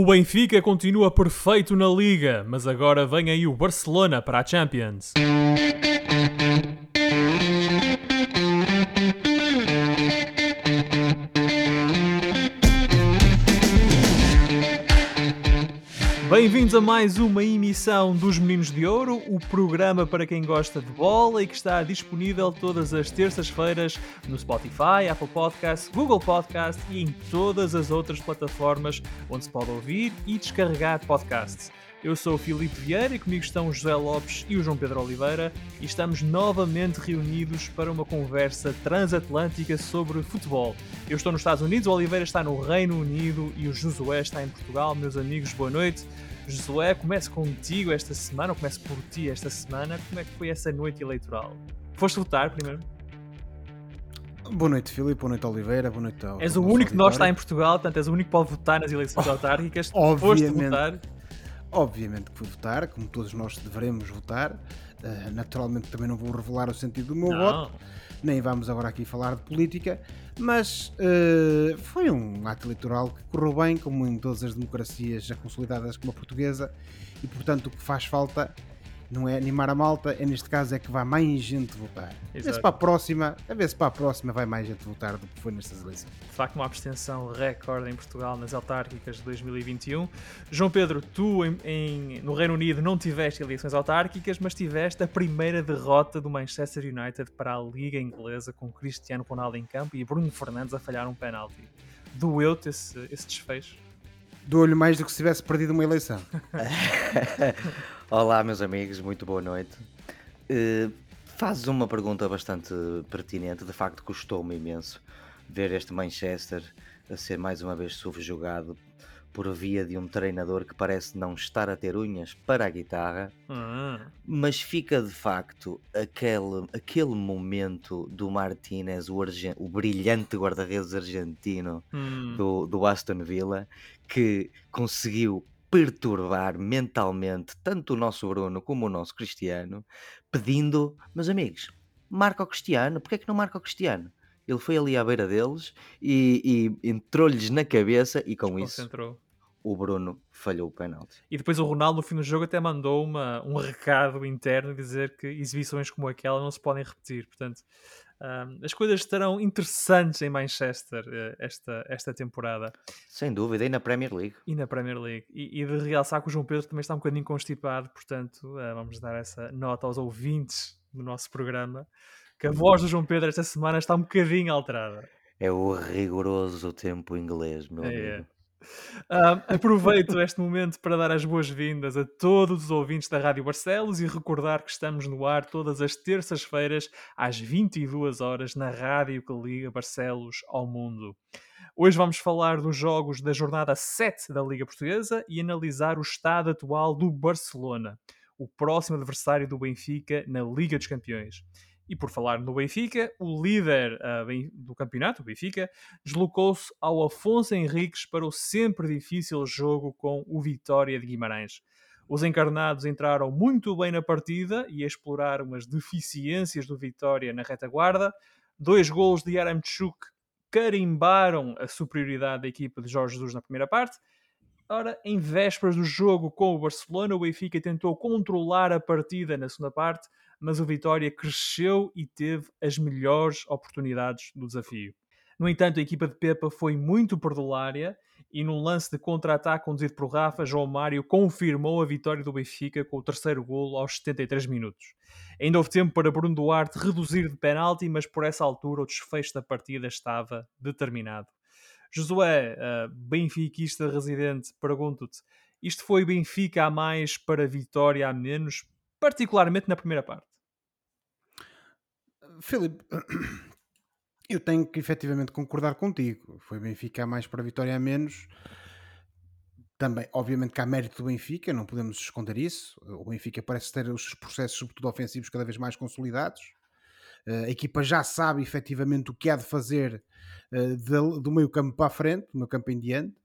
O Benfica continua perfeito na Liga, mas agora vem aí o Barcelona para a Champions. Bem-vindos a mais uma emissão dos Meninos de Ouro, o programa para quem gosta de bola e que está disponível todas as terças-feiras no Spotify, Apple Podcasts, Google Podcasts e em todas as outras plataformas onde se pode ouvir e descarregar podcasts. Eu sou o Filipe Vieira e comigo estão o José Lopes e o João Pedro Oliveira e estamos novamente reunidos para uma conversa transatlântica sobre futebol. Eu estou nos Estados Unidos, o Oliveira está no Reino Unido e o Josué está em Portugal. Meus amigos, boa noite. Josué, começo contigo esta semana, ou começo por ti esta semana. Como é que foi essa noite eleitoral? Foste votar primeiro? Boa noite, Filipe. Boa noite, Oliveira. Boa noite ao És o único que nós está em Portugal, portanto, és o único que pode votar nas eleições autárquicas. Obviamente. Foste votar. Obviamente que fui votar, como todos nós devemos votar. Uh, naturalmente também não vou revelar o sentido do meu não. voto, nem vamos agora aqui falar de política, mas uh, foi um ato eleitoral que correu bem, como em todas as democracias já consolidadas como a portuguesa, e portanto o que faz falta não é animar a malta, é neste caso é que vai mais gente votar. A ver se para a próxima, a ver se para a próxima vai mais gente votar do que foi nestas eleições. De facto, uma abstenção recorde em Portugal nas autárquicas de 2021. João Pedro, tu em, em, no Reino Unido não tiveste eleições autárquicas, mas tiveste a primeira derrota do Manchester United para a Liga Inglesa com Cristiano Ronaldo em campo e Bruno Fernandes a falhar um penalti. Doeu-te esse, esse desfecho? Doeu-lhe mais do que se tivesse perdido uma eleição. Olá, meus amigos, muito boa noite. Uh, fazes uma pergunta bastante pertinente. De facto, custou-me imenso ver este Manchester a ser mais uma vez subjugado por via de um treinador que parece não estar a ter unhas para a guitarra, uhum. mas fica de facto aquele, aquele momento do Martinez, o, o brilhante guarda-redes argentino uhum. do, do Aston Villa, que conseguiu perturbar mentalmente tanto o nosso Bruno como o nosso Cristiano, pedindo, meus amigos, marca o Cristiano, porque é que não marca o Cristiano? Ele foi ali à beira deles e, e entrou-lhes na cabeça e com isso o Bruno falhou o penalti. E depois o Ronaldo no fim do jogo até mandou uma, um recado interno dizer que exibições como aquela não se podem repetir. Portanto, um, as coisas estarão interessantes em Manchester uh, esta, esta temporada. Sem dúvida, e na Premier League. E na Premier League. E, e de realçar que o João Pedro também está um bocadinho constipado, portanto, uh, vamos dar essa nota aos ouvintes do nosso programa, que a voz do João Pedro esta semana está um bocadinho alterada. É o rigoroso tempo inglês, meu é, amigo. É. Aproveito este momento para dar as boas-vindas a todos os ouvintes da Rádio Barcelos e recordar que estamos no ar todas as terças-feiras às 22 horas na rádio que liga Barcelos ao mundo. Hoje vamos falar dos jogos da jornada 7 da Liga Portuguesa e analisar o estado atual do Barcelona, o próximo adversário do Benfica na Liga dos Campeões. E por falar no Benfica, o líder uh, do campeonato, o Benfica, deslocou-se ao Afonso Henriques para o sempre difícil jogo com o Vitória de Guimarães. Os encarnados entraram muito bem na partida e exploraram as deficiências do Vitória na retaguarda. Dois golos de Aramchuk carimbaram a superioridade da equipa de Jorge Jesus na primeira parte. Ora, em vésperas do jogo com o Barcelona, o Benfica tentou controlar a partida na segunda parte, mas o Vitória cresceu e teve as melhores oportunidades do desafio. No entanto, a equipa de Pepa foi muito perdulária e num lance de contra-ataque conduzido por Rafa, João Mário confirmou a vitória do Benfica com o terceiro golo aos 73 minutos. Ainda houve tempo para Bruno Duarte reduzir de penalti, mas por essa altura o desfecho da partida estava determinado. Josué, uh, benfiquista residente, pergunto-te, isto foi Benfica a mais para Vitória a menos, particularmente na primeira parte? Filipe, eu tenho que efetivamente concordar contigo. Foi Benfica a mais para a Vitória a menos. Também, obviamente, que há mérito do Benfica, não podemos esconder isso. O Benfica parece ter os processos, sobretudo ofensivos, cada vez mais consolidados. Eh, a equipa já sabe efetivamente o que há de fazer eh, do meio campo para a frente, do meio campo em diante.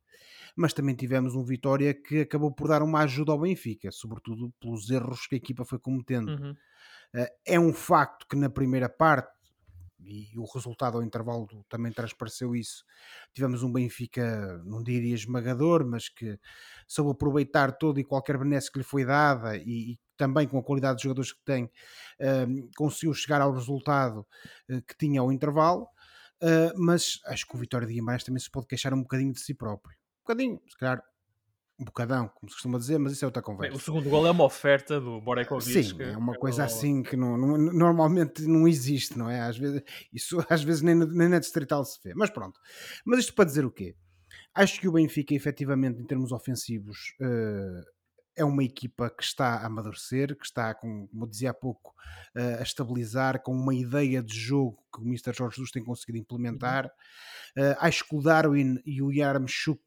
Mas também tivemos um Vitória que acabou por dar uma ajuda ao Benfica, sobretudo pelos erros que a equipa foi cometendo. Uhum. Eh, é um facto que na primeira parte, e o resultado ao intervalo também transpareceu isso. Tivemos um Benfica, não diria esmagador, mas que soube aproveitar todo e qualquer benesse que lhe foi dada e, e também com a qualidade dos jogadores que tem, uh, conseguiu chegar ao resultado uh, que tinha ao intervalo. Uh, mas acho que o Vitória de Guimarães também se pode queixar um bocadinho de si próprio. Um bocadinho, se calhar bocadão, como se costuma dizer, mas isso é outra conversa. Bem, o segundo gol é uma oferta do Borekovic. Sim, é uma coisa assim que não, não, normalmente não existe, não é? Às vezes, isso às vezes nem, nem na distrital se vê. Mas pronto. Mas isto para dizer o quê? Acho que o Benfica, efetivamente, em termos ofensivos, uh, é uma equipa que está a amadurecer, que está, como, dizia há pouco, uh, a estabilizar, com uma ideia de jogo que o Mr. Jorge Jesus tem conseguido implementar. Uh, acho que o Darwin e o Yarmchuk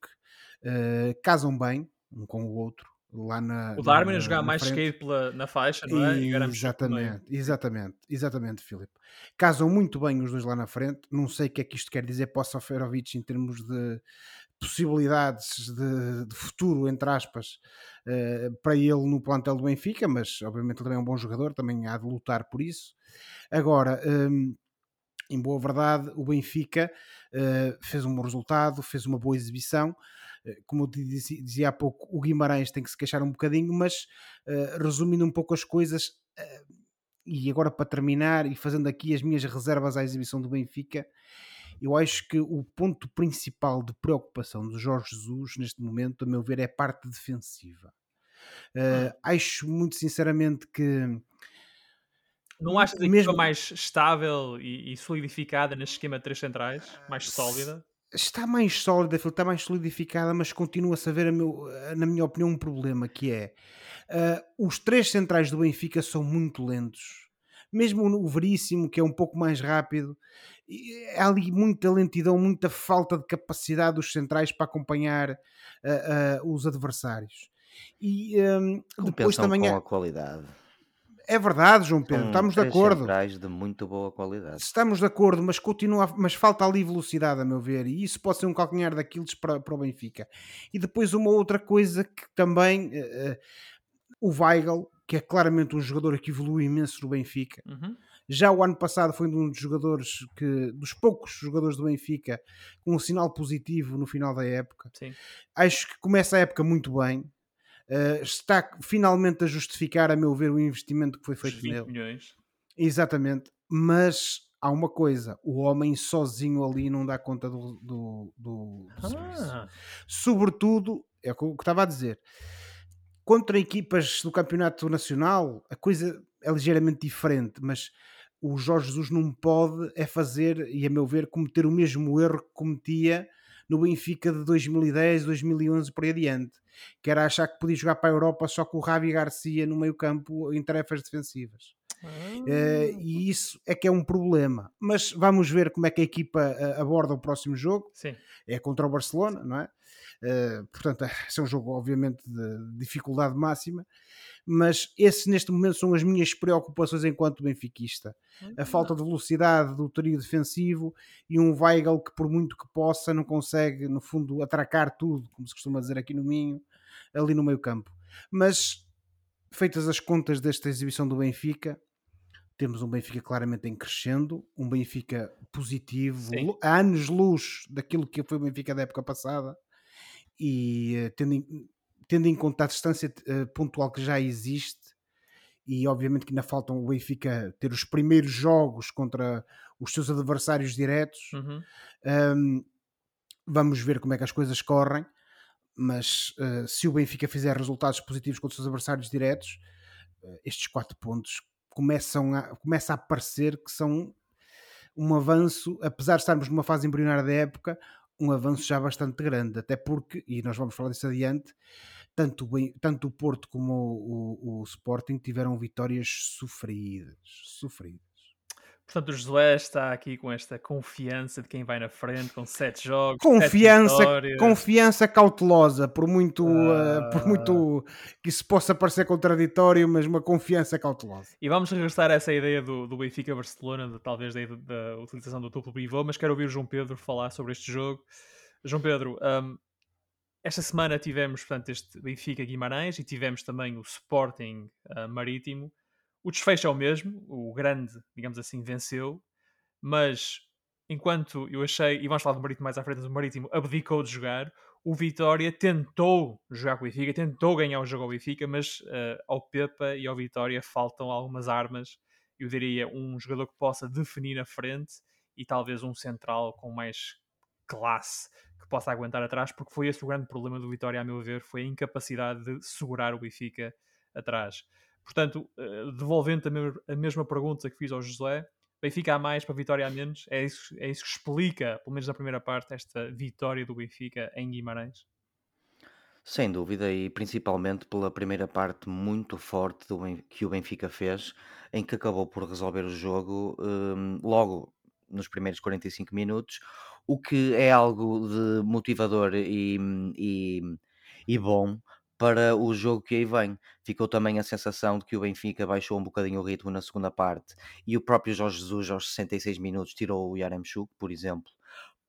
uh, casam bem um com o outro. Lá na, o Darwin a jogar mais skate pela, na faixa, não é? E, exatamente, exatamente, exatamente, Filipe. Casam muito bem os dois lá na frente. Não sei o que é que isto quer dizer para o Soferovic em termos de possibilidades de, de futuro, entre aspas, uh, para ele no plantel do Benfica, mas obviamente ele também é um bom jogador, também há de lutar por isso. Agora, um, em boa verdade, o Benfica uh, fez um bom resultado, fez uma boa exibição. Uh, como eu dizia, dizia, há pouco, o Guimarães tem que se queixar um bocadinho, mas uh, resumindo um pouco as coisas, e agora para terminar e fazendo aqui as minhas reservas à exibição do Benfica, eu acho que o ponto principal de preocupação do Jorge Jesus neste momento, a meu ver, é a parte defensiva. Hum. Acho muito sinceramente que não achas a mesmo... mais estável e, e, solidificada neste esquema de três centrais? Mais sólida? Está mais sólida, está mais solidificada, mas continua-se a ver, a meu, na minha opinião, um problema que é uh, os três centrais do Benfica são muito lentos. Mesmo o Veríssimo, que é um pouco mais rápido, há ali muita lentidão, muita falta de capacidade dos centrais para acompanhar uh, uh, os adversários. E um, depois também com a qualidade é verdade, João Pedro, São estamos de acordo. de muito boa qualidade. Estamos de acordo, mas continua, mas falta ali velocidade, a meu ver, e isso pode ser um calcanhar daqueles para, para o Benfica. E depois uma outra coisa que também uh, o Weigl, que é claramente um jogador que evolui imenso no Benfica. Uhum. Já o ano passado foi um dos jogadores que, dos poucos jogadores do Benfica, com um sinal positivo no final da época. Sim. Acho que começa a época muito bem uh, está finalmente a justificar, a meu ver, o investimento que foi feito nele. Milhões. Exatamente, mas há uma coisa: o homem sozinho ali não dá conta do, do, do, do ah. Sobretudo, é o que eu estava a dizer. Contra equipas do campeonato nacional, a coisa é ligeiramente diferente, mas o Jorge Jesus não pode é fazer, e a meu ver, cometer o mesmo erro que cometia no Benfica de 2010, 2011 por aí adiante, que era achar que podia jogar para a Europa só com o Ravi Garcia no meio campo em tarefas defensivas. Uh, e isso é que é um problema. Mas vamos ver como é que a equipa uh, aborda o próximo jogo. Sim. É contra o Barcelona, não é? Uh, portanto, é um jogo, obviamente, de dificuldade máxima mas esses neste momento são as minhas preocupações enquanto benfiquista. A falta de velocidade do trio defensivo e um Weigl que por muito que possa não consegue, no fundo, atracar tudo, como se costuma dizer aqui no Minho, ali no meio campo. Mas, feitas as contas desta exibição do Benfica, temos um Benfica claramente em crescendo, um Benfica positivo, Sim. a anos-luz daquilo que foi o Benfica da época passada, e eh, tendo em, tendo em conta a distância uh, pontual que já existe, e obviamente que ainda faltam o Benfica ter os primeiros jogos contra os seus adversários diretos. Uhum. Um, vamos ver como é que as coisas correm, mas uh, se o Benfica fizer resultados positivos contra os seus adversários diretos, uh, estes quatro pontos começam a, começa a parecer que são um avanço, apesar de estarmos numa fase embrionária da época, um avanço já bastante grande, até porque, e nós vamos falar disso adiante, tanto, bem, tanto o Porto como o, o, o, Sporting tiveram vitórias sofridas. Sofridas. Portanto, o Josué está aqui com esta confiança de quem vai na frente, com sete jogos. Confiança, sete confiança cautelosa, por muito, uh, por muito que isso possa parecer contraditório, mas uma confiança cautelosa. E vamos regressar a essa ideia do, do Benfica Barcelona, de, talvez da, da utilização do duplo pivô, mas quero ouvir o João Pedro falar sobre este jogo. João Pedro, um, esta semana tivemos, portanto, este Benfica Guimarães e tivemos também o Sporting uh, Marítimo. O desfecho é o mesmo, o grande, digamos assim, venceu. mas enquanto eu achei, e vamos falar do Marítimo mais à frente, o Marítimo abdicou de jogar, o Vitória tentou jogar com o Benfica, tentou ganhar o jogo ao Benfica, mas uh, ao Pepa e ao Vitória faltam algumas armas. Eu diria um jogador que possa definir na frente e talvez um central com mais classe que possa aguentar atrás, porque foi esse o grande problema do Vitória, a meu ver, foi a incapacidade de segurar o Benfica atrás. Portanto, uh, devolvendo a, mesma pergunta que fiz ao José, Benfica a mais para Vitória a menos. É isso, é isso que explica, pelo menos na primeira parte, esta vitória do Benfica em Guimarães. Sem dúvida, e principalmente pela primeira parte muito forte do que o Benfica fez, em que acabou por resolver o jogo um, logo nos primeiros 45 minutos, o que é algo de motivador e, e, e bom para o jogo que aí vem. Ficou também a sensação de que o Benfica baixou um bocadinho o ritmo na segunda parte e o próprio Jorge Jesus, aos 66 minutos, tirou o Yaremchuk, por exemplo,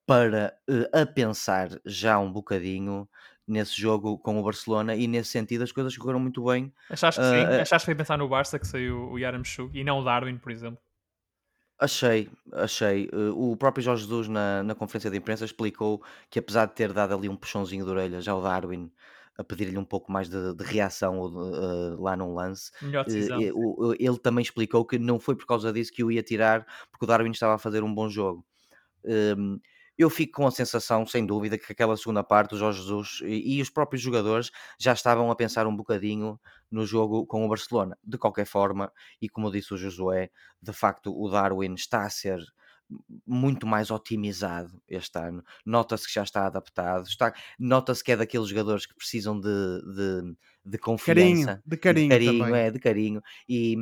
para uh, a pensar já um bocadinho nesse jogo com o Barcelona e nesse sentido as coisas correram muito bem. Achaste que uh, sim? Uh, Achaste que foi pensar no Barça que saiu o Yaremchuk e não o Darwin, por exemplo? Achei, achei. o próprio Jorge Jesus na, na conferência de imprensa explicou que apesar de ter dado ali um puxãozinho de orelha já o Darwin a pedir-lhe um pouco mais de, de reação uh, lá num lance. Melhor decisão. Uh, ele também explicou que não foi por causa disso que o ia tirar, porque o Darwin estava a fazer um bom jogo. Um, eu fico com a sensação, sem dúvida, que aquela segunda parte, o Jorge Jesus e, e, os próprios jogadores já estavam a pensar um bocadinho no jogo com o Barcelona. De qualquer forma, e como disse o Josué, de facto o Darwin está a ser muito mais otimizado este ano. Nota-se que já está adaptado. Está, Nota-se que é daqueles jogadores que precisam de, de, de confiança. Carinho, de carinho. De carinho, é, de carinho. E,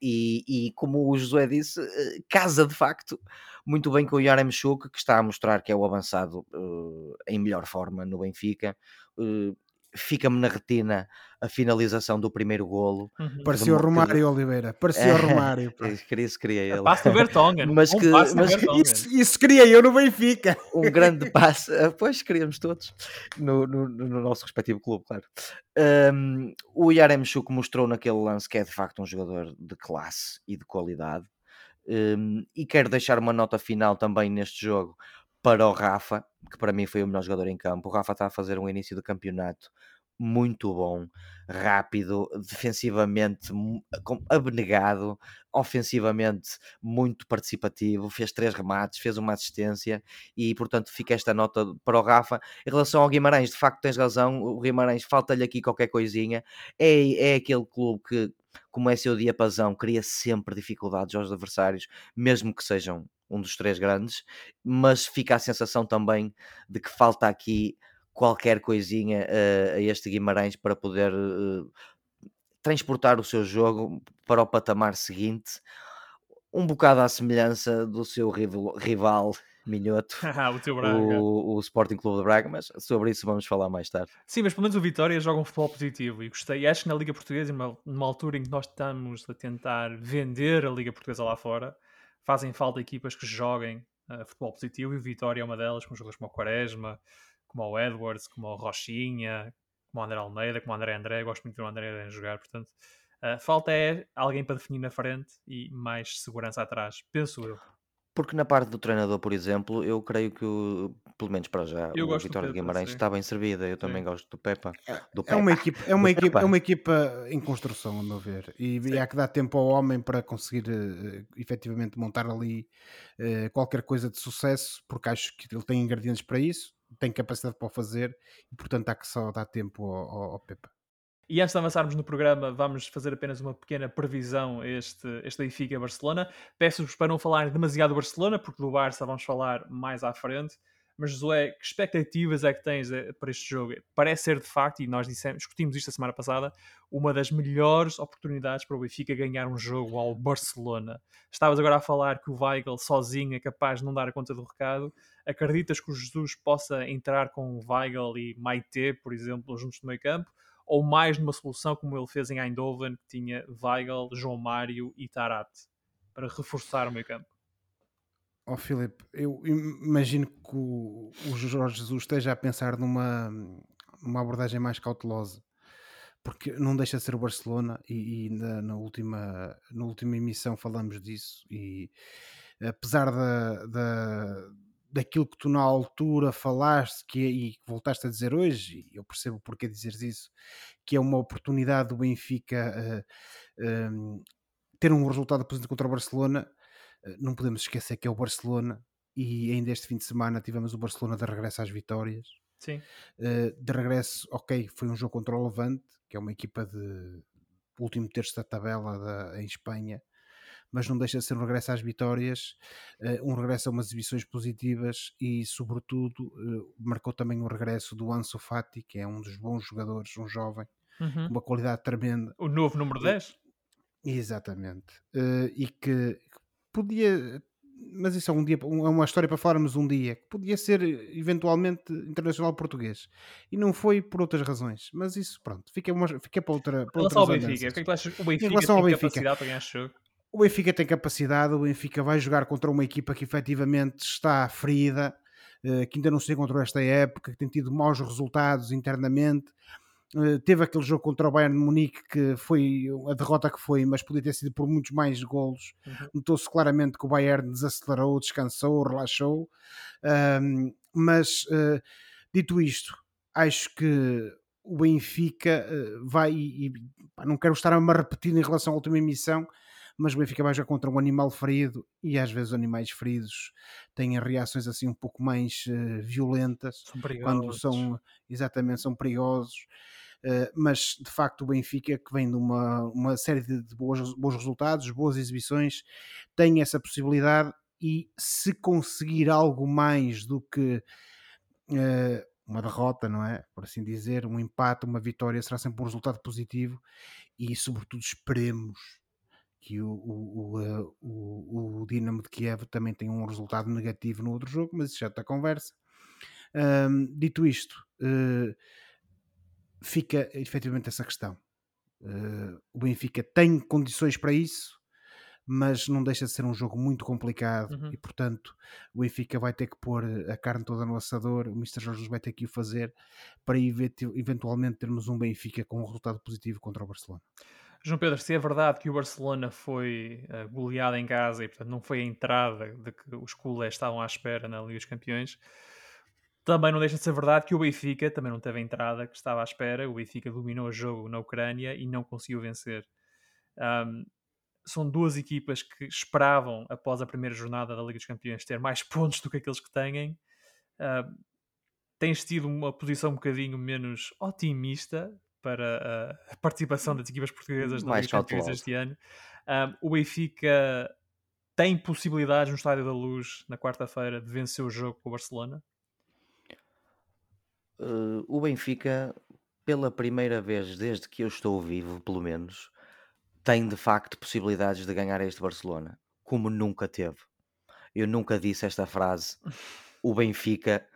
e, e, como o Josué disse, eh, casa de facto muito bem com o Yaremchuk, que está a mostrar que é o avançado uh, em melhor forma no Benfica. Uh, fica-me na retina a finalização do primeiro golo. Uhum. Parecia o Romário Oliveira, parecia o Romário. Isso queria ele. Passo do Vertonghen. Mas que, um mas isso, isso queria eu no Benfica. Um grande passo, ah, pois queríamos todos, no, no, no nosso respectivo clube, claro. Um, o Yaremchuk mostrou naquele lance que é de facto um jogador de classe e de qualidade. Um, e quero deixar uma nota final também neste jogo para o Rafa, que para mim foi o melhor jogador em campo. O Rafa está a fazer um início de campeonato muito bom, rápido, defensivamente abnegado, ofensivamente muito participativo, fez três remates, fez uma assistência e portanto fica esta nota para o Rafa. Em relação ao Guimarães, de facto tens razão, o Guimarães falta-lhe aqui qualquer coisinha, é, é aquele clube que como é seu diapasão, cria sempre dificuldades aos adversários, mesmo que sejam um dos três grandes, mas fica a sensação também de que falta aqui qualquer coisinha uh, a este Guimarães para poder uh, transportar o seu jogo para o patamar seguinte, um bocado à semelhança do seu rival, rival Minhoto, o, o, o, Sporting Clube de Braga, mas sobre isso vamos falar mais tarde. Sim, mas pelo menos o Vitória joga um futebol positivo e gostei. Acho que na Liga Portuguesa, numa, numa altura em que nós estamos a tentar vender a Liga Portuguesa lá fora, fazem falta equipas que joguem uh, futebol positivo e o Vitória é uma delas, com jogadores como o Quaresma, como o Edwards, como o Rochinha, como o André Almeida, como o André André. Gosto muito do André a jogar, portanto. Uh, falta é alguém para definir na frente e mais segurança atrás, penso eu. Porque na parte do treinador, por exemplo, eu creio que, o, pelo menos para já, eu o Vitória de Guimarães sim. está bem servida. Eu também sim. gosto do Pepa. Do é, uma equipa, é, uma equipa, é uma equipa em construção, a meu ver. E, e há que dar tempo ao homem para conseguir uh, efetivamente montar ali uh, qualquer coisa de sucesso, porque acho que ele tem ingredientes para isso, tem capacidade para o fazer e, portanto, há que só dar tempo ao, ao, ao Pepa. E antes de avançarmos no programa, vamos fazer apenas uma pequena previsão a este, este Benfica-Barcelona. Peço-vos para não falar demasiado do Barcelona, porque do Barça vamos falar mais à frente. Mas, Josué, que expectativas é que tens eh, para este jogo? Parece ser, de facto, e nós dissemos, discutimos isto a semana passada, uma das melhores oportunidades para o Benfica ganhar um jogo ao Barcelona. Estavas agora a falar que o Weigl sozinho é capaz de não dar conta do recado. Acreditas que o Jesus possa entrar com o Weigl e Maite, por exemplo, juntos no meio campo? Ou mais numa solução como ele fez em Eindhoven, que tinha Weigl, João Mário e Tarat, para reforçar o meio campo? Oh, Filipe, eu imagino que o, o Jorge Jesus esteja a pensar numa, numa abordagem mais cautelosa, porque não deixa de ser o Barcelona e, e na, na, última, na última emissão falamos disso e apesar da, da, daquilo que tu na altura falaste que, é, e que voltaste a dizer hoje, e eu percebo porque dizeres isso, que é uma oportunidade do Benfica uh, um, ter um resultado positivo contra o Barcelona, uh, não podemos esquecer que é o Barcelona e ainda este fim de semana tivemos o Barcelona de regresso às vitórias. Sim. Uh, de regresso, ok, foi um jogo contra o Levante, que é uma equipa de último terço da tabela da, em Espanha, mas não deixa de ser um regresso às vitórias, uh, um regresso a umas exibições positivas e, sobretudo, uh, marcou também o regresso do Ansu Fati, que é um dos bons jogadores, um jovem, uhum. uma qualidade tremenda. O novo número 10? Exatamente. Uh, e que podia mas isso é um dia, é uma história para falarmos um dia, que podia ser eventualmente internacional português. E não foi por outras razões. Mas isso, pronto, fica, uma, fica para outra. Para em relação ao Benfica, o que é que tu achas? O Benfica tem Benfica, capacidade para ganhar jogo? O Benfica tem capacidade, o Benfica vai jogar contra uma equipa que efetivamente está ferida, eh, que ainda não se encontrou esta época, que tem tido maus resultados internamente eh, teve aquele jogo contra o Bayern de Munique que foi a derrota que foi, mas podia ter sido por muitos mais golos. Uhum. Notou-se claramente que o Bayern desacelerou, descansou, relaxou. Um, mas uh, dito isto, acho que o Benfica uh, vai e, não quero estar a me repetir em relação à última emissão, mas o Benfica vai já contra um animal ferido e às vezes animais feridos têm reações assim um pouco mais uh, violentas são quando são exatamente são perigosos Uh, mas de facto o Benfica que vem de uma, uma série de, de bons, bons resultados, boas exibições, tem essa possibilidade e se conseguir algo mais do que uh, uma derrota, não é? Por assim dizer, um empate, uma vitória, será sempre um resultado positivo e sobretudo esperemos que o, o, o, o, o Dinamo de Kiev também tem um resultado negativo no outro jogo, mas isso já está a conversa. Um, dito isto, uh, fica efetivamente essa questão. Uh, o Benfica tem condições para isso, mas não deixa de ser um jogo muito complicado uhum. e, portanto, o Benfica vai ter que pôr a carne toda no assador. O Mr. Jorge vai ter que o fazer para eventualmente termos um Benfica com um resultado positivo contra o Barcelona. João Pedro, se é verdade que o Barcelona foi uh, goleado em casa e, portanto, não foi a entrada de que os culés estavam à espera na Liga dos Campeões, também não deixa de ser verdade que o Benfica também não teve a entrada que estava à espera. O Benfica dominou o jogo na Ucrânia e não conseguiu vencer. Um, são duas equipas que esperavam, após a primeira jornada da Liga dos Campeões, ter mais pontos do que aqueles que têm. Uh, tens tido uma posição um bocadinho menos otimista para a participação das equipas portuguesas na Liga este ano. Um, o Benfica tem possibilidades no Estádio da Luz na quarta-feira de vencer o jogo com o Barcelona? Uh, o Benfica, pela primeira vez desde que eu estou vivo, pelo menos, tem de facto possibilidades de ganhar este Barcelona, como nunca teve. Eu nunca disse esta frase. O Benfica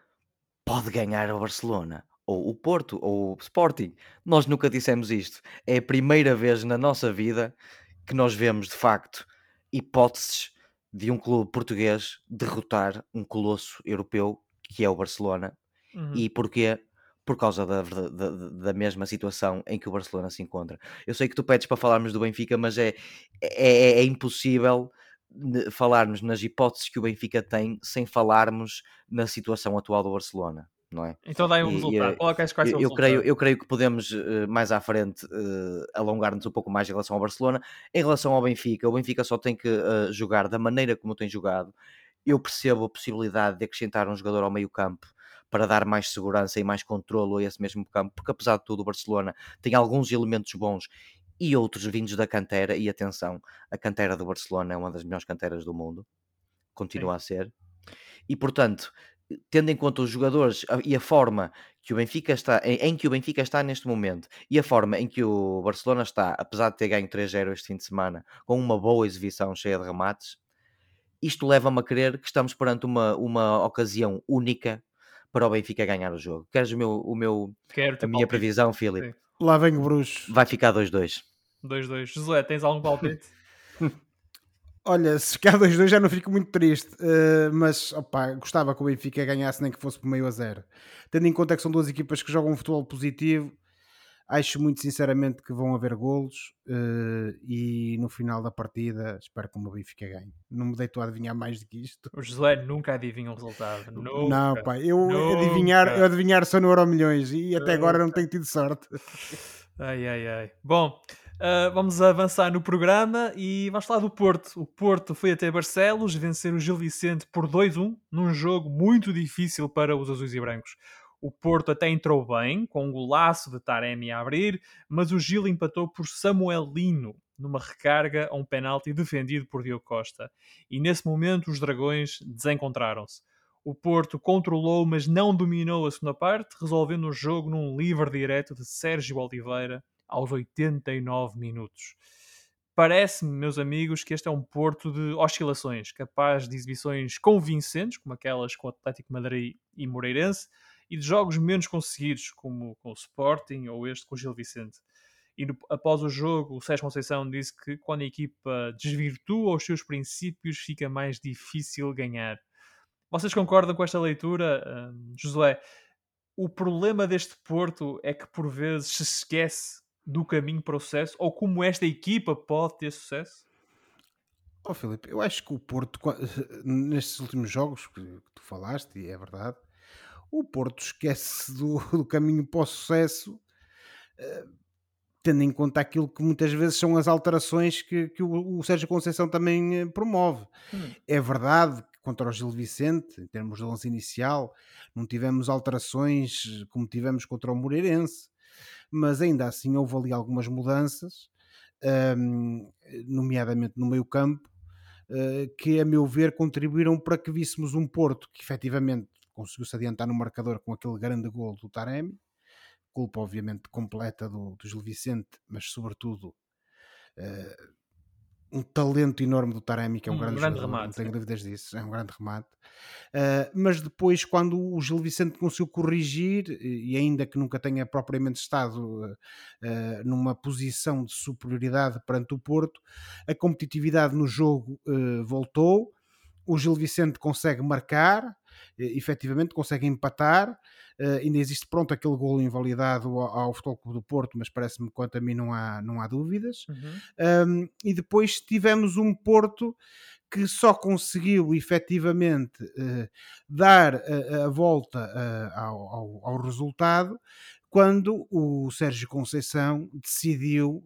pode ganhar o Barcelona ou o Porto, ou o Sporting. Nós nunca dissemos isto. É a primeira vez na nossa vida que nós vemos, de facto, hipóteses de um clube português derrotar um colosso europeu, que é o Barcelona. Uhum. E porquê? Por causa da, da, da, mesma situação em que o Barcelona se encontra. Eu sei que tu pedes para falarmos do Benfica, mas é, é, é impossível falarmos nas hipóteses que o Benfica tem sem falarmos na situação atual do Barcelona não é? Então dá um e, resultado. Qual é quais eu, eu creio, eu creio que podemos uh, mais à frente uh, alongar-nos um pouco mais em relação ao Barcelona. Em relação ao Benfica, o Benfica só tem que jogar da maneira como tem jogado. Eu percebo a possibilidade de acrescentar um jogador ao meio campo para dar mais segurança e mais controlo a esse mesmo campo, porque apesar de tudo o Barcelona tem alguns elementos bons e outros vindos da cantera, e atenção, a cantera do Barcelona é uma das melhores canteras do mundo, continua Sim. a ser, e portanto, tendo em conta os jogadores e a forma que o Benfica está, em, em, que o Benfica está neste momento e a forma em que o Barcelona está, apesar de ter ganho 3-0 este fim de semana, com uma boa exibição cheia de remates, isto leva-me a crer que estamos perante uma, uma ocasião única para o Benfica ganhar o jogo. Queres o meu, o meu Quero, a minha previsão, Filipe? Lá vem o Bruxo. Vai ficar 2-2. 2-2. Josué, tens algum palpite? Olha, se ficar 2-2 já não fico muito triste, uh, mas opa, gostava que o Benfica ganhasse nem que fosse por meio a zero. Tendo em conta que são duas equipas que jogam um futebol positivo, Acho muito sinceramente que vão haver golos uh, e no final da partida espero que o meu Benfica ganhe. Não me deito a adivinhar mais do que isto. O José nunca adivinha o resultado. Nunca, não, pá, eu adivinhar, eu adivinhar só no Euro Milhões e até agora não tenho tido sorte. Ai, ai, ai. Bom, uh, vamos avançar no programa e vamos falar do Porto. O Porto foi até Barcelos vencer o Gil Vicente por 2-1 num jogo muito difícil para os azuis e brancos. O Porto até entrou bem, com um golaço de Taremi a abrir, mas o Gil empatou por Samuel Lino, numa recarga a um penalti defendido por Diogo Costa. E nesse momento os dragões desencontraram-se. O Porto controlou, mas não dominou a segunda parte, resolvendo o jogo num livre direto de Sérgio Oliveira aos 89 minutos. Parece-me, meus amigos, que este é um Porto de oscilações, capaz de exibições convincentes, como aquelas com o Atlético Madrid e Moreirense, e de jogos menos conseguidos, como com o Sporting ou este com o Gil Vicente. E no, após o jogo, o Sérgio Conceição disse que quando a equipa desvirtua os seus princípios, fica mais difícil ganhar. Vocês concordam com esta leitura, uh, Josué? O problema deste Porto é que por vezes se esquece do caminho para o sucesso ou como esta equipa pode ter sucesso? Oh, Filipe, eu acho que o Porto, nestes últimos jogos que tu falaste, e é verdade, o Porto esquece do, do caminho para o sucesso, uh, tendo em conta aquilo que muitas vezes são as alterações que, que o, o Sérgio Conceição também uh, promove. Hum. É verdade que contra o Gil Vicente, em termos de 11 inicial, não tivemos alterações como tivemos contra o Moreirense, mas ainda assim houve ali algumas mudanças, um, nomeadamente no meio campo, uh, que a meu ver contribuíram para que víssemos um Porto que efetivamente conseguiu-se adiantar no marcador com aquele grande gol do Taremi, culpa obviamente completa do, do Gil Vicente, mas sobretudo uh, um talento enorme do Taremi, que é um, um grande, grande jogador, remate, não tenho dúvidas disso, é um grande remate. Uh, mas depois, quando o Gil Vicente conseguiu corrigir, e ainda que nunca tenha propriamente estado uh, numa posição de superioridade perante o Porto, a competitividade no jogo uh, voltou. O Gil Vicente consegue marcar, efetivamente consegue empatar. Uh, ainda existe pronto aquele golo invalidado ao, ao Futebol Clube do Porto, mas parece-me quanto a mim não há, não há dúvidas. Uhum. Um, e depois tivemos um Porto que só conseguiu efetivamente uh, dar a, a volta uh, ao, ao, ao, resultado quando o Sérgio Conceição decidiu,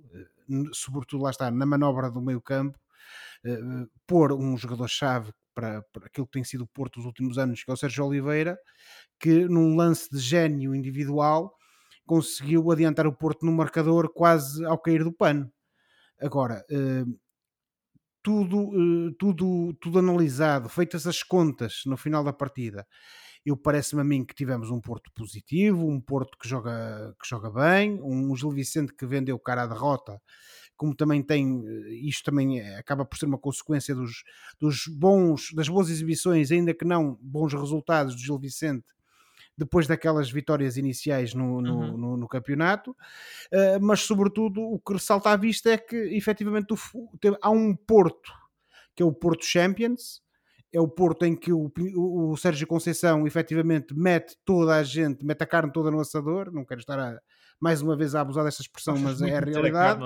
sobretudo lá está, na manobra do meio campo, pôr um jogador-chave para, para aquilo que tem sido o Porto nos últimos anos, que é o Sérgio Oliveira, que num lance de gênio individual conseguiu adiantar o Porto no marcador quase ao cair do pano. Agora, eh, tudo, eh, tudo, tudo analisado, feitas as contas no final da partida, eu parece-me a mim que tivemos um Porto positivo, um Porto que joga, que joga bem, um Gil Vicente que vendeu cara à derrota como também tem, eh, isto também é, acaba por ser uma consequência dos, dos bons, das boas exibições, ainda que não bons resultados do Gil Vicente, depois daquelas vitórias iniciais no, no, uhum. no, no campeonato, uh, mas sobretudo o que ressalta à vista é que efetivamente o, há um Porto, que é o Porto Champions, é o Porto em que o, o, o, Sérgio Conceição efetivamente mete toda a gente, mete a carne toda no assador, não quero estar a, mais uma vez a abusar desta expressão, mas é a realidade.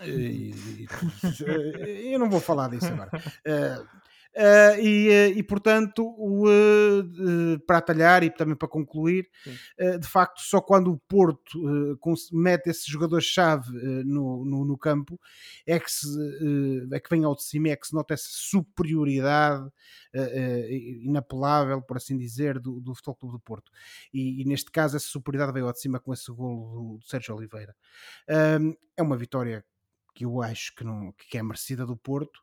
E, e, eu não vou falar disso agora. Uh, Uh, e, uh, e, portanto, uh, para atalhar e também para concluir, de facto, só quando o Porto mete esse jogador-chave no, no, no, campo é que, se, é que vem ao de cima, é que se nota essa superioridade inapelável, por assim dizer, do, do Futebol Clube do Porto. E, e, neste caso, essa superioridade veio ao de cima com esse golo do, do Sérgio Oliveira. é uma vitória que eu acho que, não, que é merecida do Porto,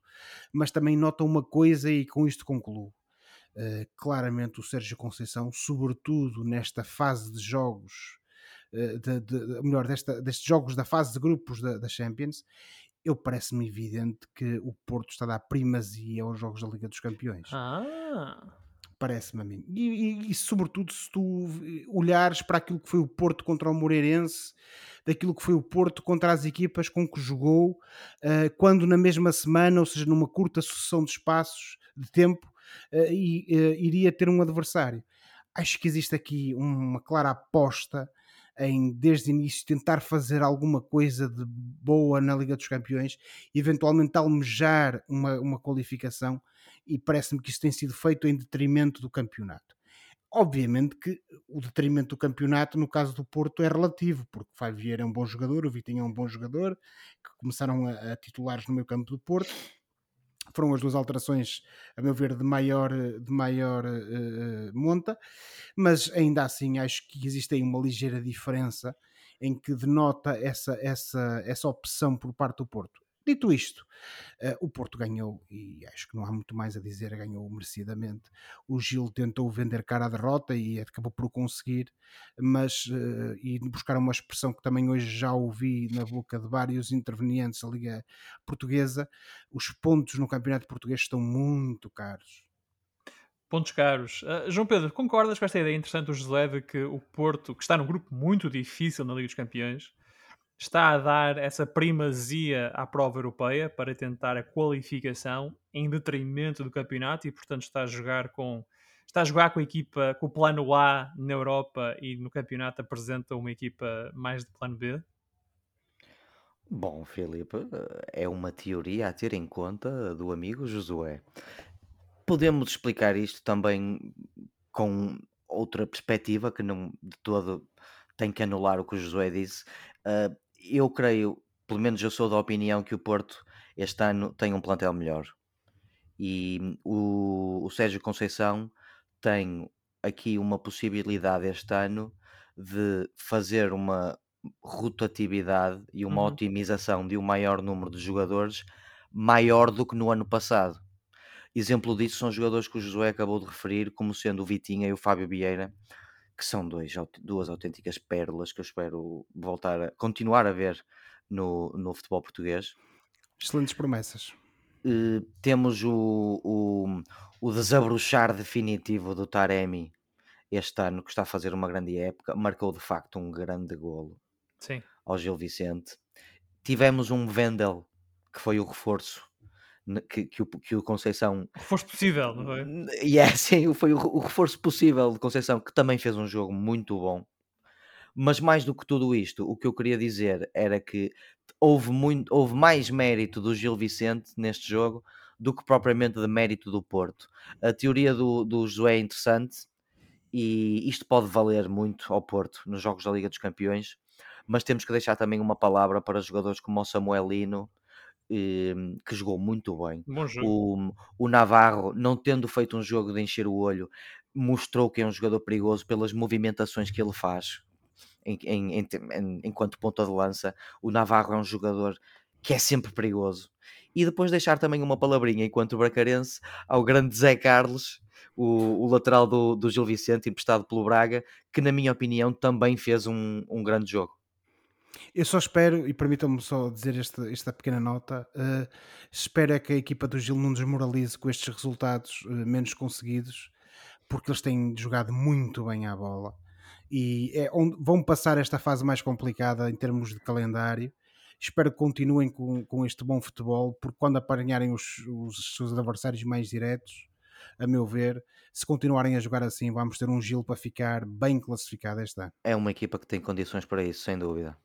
mas também nota uma coisa e com isto concluo. Uh, claramente o Sérgio Conceição, sobretudo nesta fase de jogos, uh, de, de, melhor, desta, destes jogos da fase de grupos da, da Champions, eu parece-me evidente que o Porto está a dar primazia aos jogos da Liga dos Campeões. Ah parece-me a mim. E, e, e, sobretudo se tu olhares para aquilo que foi o Porto contra o Moreirense, daquilo que foi o Porto contra as equipas com que jogou, uh, quando na mesma semana, ou seja, numa curta sucessão de espaços de tempo, uh, e, uh, iria ter um adversário. Acho que existe aqui uma clara aposta em, desde o início, tentar fazer alguma coisa de boa na Liga dos Campeões, eventualmente almejar uma, uma qualificação, e parece-me que isso tem sido feito em detrimento do campeonato. Obviamente que o detrimento do campeonato, no caso do Porto, é relativo, porque o Fábio Vieira é um bom jogador, o Vitinho é um bom jogador, que começaram a, a titulares no meio campo do Porto, foram as duas alterações, a meu ver, de maior, de maior uh, monta, mas ainda assim acho que existe aí uma ligeira diferença em que denota essa, essa, essa opção por parte do Porto. Dito isto, uh, o Porto ganhou, e acho que não há muito mais a dizer, ganhou merecidamente. O Gil tentou vender cara à derrota e acabou por conseguir, mas uh, e buscar uma expressão que também hoje já ouvi na boca de vários intervenientes da Liga Portuguesa: os pontos no Campeonato Português estão muito caros. Pontos caros. Uh, João Pedro, concordas com esta ideia interessante do José de que o Porto, que está num grupo muito difícil na Liga dos Campeões, está a dar essa primazia à prova europeia para tentar a qualificação em detrimento do campeonato e, portanto, está a jogar com está a jogar com a equipa com o plano A na Europa e no campeonato apresenta uma equipa mais de plano B? Bom, Filipe, é uma teoria a ter em conta do amigo Josué. Podemos explicar isto também com outra perspectiva que não de todo tem que anular o que o Josué disse. Uh, eu creio, pelo menos eu sou da opinião que o Porto este ano tem um plantel melhor. E o, o Sérgio Conceição tem aqui uma possibilidade este ano de fazer uma rotatividade e uma uhum. otimização de um maior número de jogadores maior do que no ano passado. Exemplo disso são jogadores que o Josué acabou de referir, como sendo o Vitinha e o Fábio Vieira, que são dois, duas autênticas pérolas que eu espero voltar a continuar a ver no, no futebol português. Excelentes promessas. Uh, temos o, o, o desabrochar definitivo do Taremi este ano, que está a fazer uma grande época, marcou de facto um grande golo Sim. ao Gil Vicente. Tivemos um Vendel, que foi o reforço que, que, o, que o Conceição. Reforço possível, não foi? E yeah, sim, foi o, o, reforço possível de Conceição, que também fez um jogo muito bom. Mas mais do que tudo isto, o que eu queria dizer era que houve, muito, houve mais mérito do Gil Vicente neste jogo do que propriamente de mérito do Porto. A teoria do, do Joé é interessante e isto pode valer muito ao Porto nos jogos da Liga dos Campeões, mas temos que deixar também uma palavra para jogadores como o Samuelino que jogou muito bem. O, o Navarro, não tendo feito um jogo de encher o olho, mostrou que é um jogador perigoso pelas movimentações que ele faz em, em, em, enquanto ponta de lança. O Navarro é um jogador que é sempre perigoso. E depois deixar também uma palavrinha enquanto bracarense ao grande Zé Carlos, o, o lateral do, do Gil Vicente, emprestado pelo Braga, que na minha opinião também fez um, um grande jogo. Eu só espero, e permitam-me só dizer esta, esta pequena nota, uh, espero é que a equipa do Gil não desmoralize com estes resultados uh, menos conseguidos, porque eles têm jogado muito bem à bola e é onde vão passar esta fase mais complicada em termos de calendário. Espero que continuem com, com este bom futebol, porque quando apanharem os, os seus adversários mais diretos, a meu ver, se continuarem a jogar assim, vamos ter um Gil para ficar bem classificado este ano. É uma equipa que tem condições para isso, sem dúvida.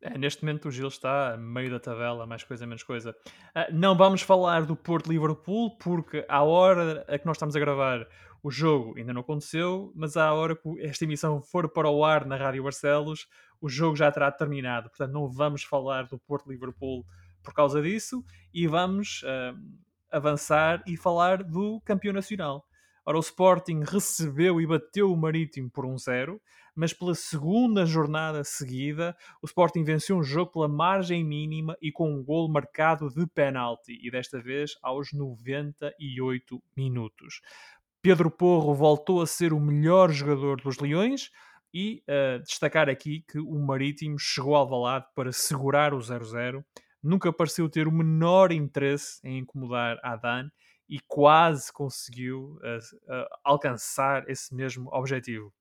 É, neste momento o Gil está meio da tabela, mais coisa, menos coisa. Uh, não vamos falar do Porto Liverpool, porque à hora a que nós estamos a gravar o jogo ainda não aconteceu, mas à hora que esta emissão for para o ar na Rádio Barcelos, o jogo já terá terminado. Portanto, não vamos falar do Porto Liverpool por causa disso e vamos uh, avançar e falar do campeão nacional. Ora, o Sporting recebeu e bateu o Marítimo por 1-0. Um mas pela segunda jornada seguida, o Sporting venceu um jogo pela margem mínima e com um gol marcado de penalti, e desta vez aos 98 minutos. Pedro Porro voltou a ser o melhor jogador dos Leões, e uh, destacar aqui que o Marítimo chegou ao Valado para segurar o 0-0, nunca pareceu ter o menor interesse em incomodar Adan e quase conseguiu uh, uh, alcançar esse mesmo objetivo.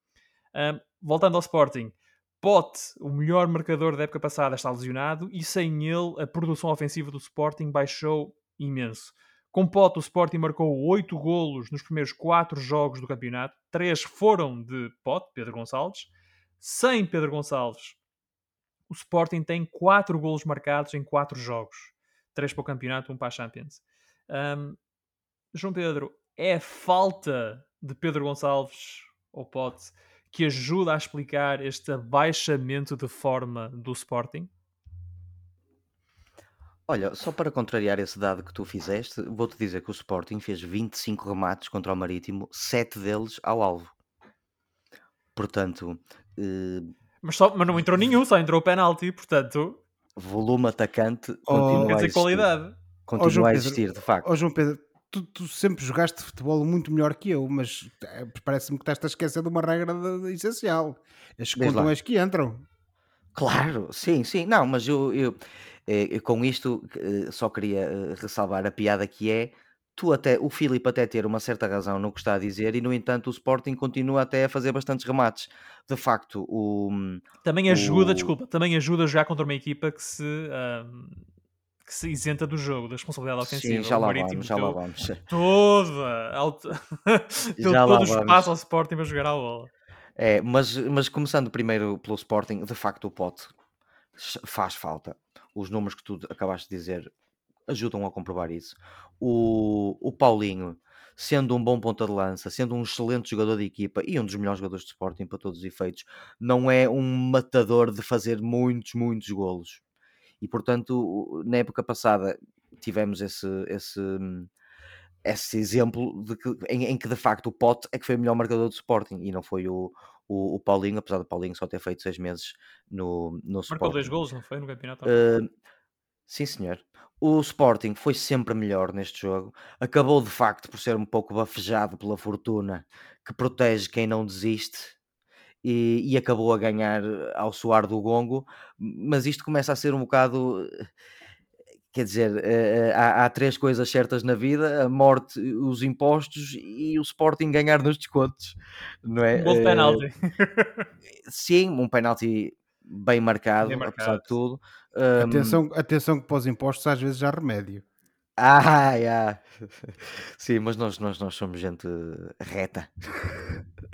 Um, voltando ao Sporting, Pote, o melhor marcador da época passada, está lesionado e sem ele a produção ofensiva do Sporting baixou imenso. Com Pote, o Sporting marcou 8 golos nos primeiros 4 jogos do campeonato, 3 foram de Pote, Pedro Gonçalves, Sem Pedro Gonçalves, o Sporting tem 4 golos marcados em 4 jogos. 3 para o campeonato, 1 para a Champions. Um, João Pedro, é falta de Pedro Gonçalves ou Pote que ajuda a explicar este abaixamento de forma do Sporting? Olha, só para contrariar esse dado que tu fizeste, vou-te dizer que o Sporting fez 25 remates contra o Marítimo, 7 deles ao alvo. Portanto, eh, Mas, só, mas não entrou nenhum, só entrou o penalti, portanto, volume atacante Oh, continua quer a dizer existir. qualidade. Continua João a Pedro, existir, de facto. Ó João Pedro, tu, tu sempre jogaste futebol muito melhor que eu, mas eh, parece-me que estás a esquecer de uma regra de- de- essencial. As que contam lá. as que entram. Claro, sim, sim. Não, mas eu, eu, eh, eu com isto eh, só queria ressalvar a piada que é tu até, o Filipe até ter uma certa razão no que está a dizer e no entanto o Sporting continua até a fazer bastantes remates. De facto, o, Também ajuda, O- desculpa, também ajuda a jogar contra uma equipa que se, ahm, que se isenta do jogo, da responsabilidade ofensiva. sim, já lá Marítimo vamos, já lá vamos. Toda, deu Já todo o espaço ao Sporting para jogar à bola. É, mas, mas começando primeiro pelo Sporting, de facto o Pote faz falta. Os números que tu acabaste de dizer ajudam a comprovar isso. O, o Paulinho, sendo um bom ponta de lança, sendo um excelente jogador de equipa e um dos melhores jogadores de Sporting para todos os efeitos, não é um matador de fazer muitos, muitos golos. E portanto, na época passada tivemos esse, esse, esse exemplo de que, em, em que de facto o Pote é que foi o melhor marcador do Sporting e não foi o, o, o Paulinho, apesar do Paulinho só ter feito seis meses no, no Sporting. Marcou dois golos, não foi? No campeonato? Uh, sim, senhor. O Sporting foi sempre melhor neste jogo. Acabou de facto por ser um pouco bafejado pela fortuna que protege quem não desiste. E, e acabou a ganhar ao soar do gongo, mas isto começa a ser um bocado. Quer dizer, eh, eh, há, há três coisas certas na vida: a morte, os impostos e o Sporting ganhar nos descontos, não é? um Eh, penalti. sim, um penalti bem marcado, Bem apesar marcado. de tudo. Um, Atenção, atenção que para os impostos às vezes há remédio. Ah, yeah. Sim, mas nós, nós, nós somos gente reta,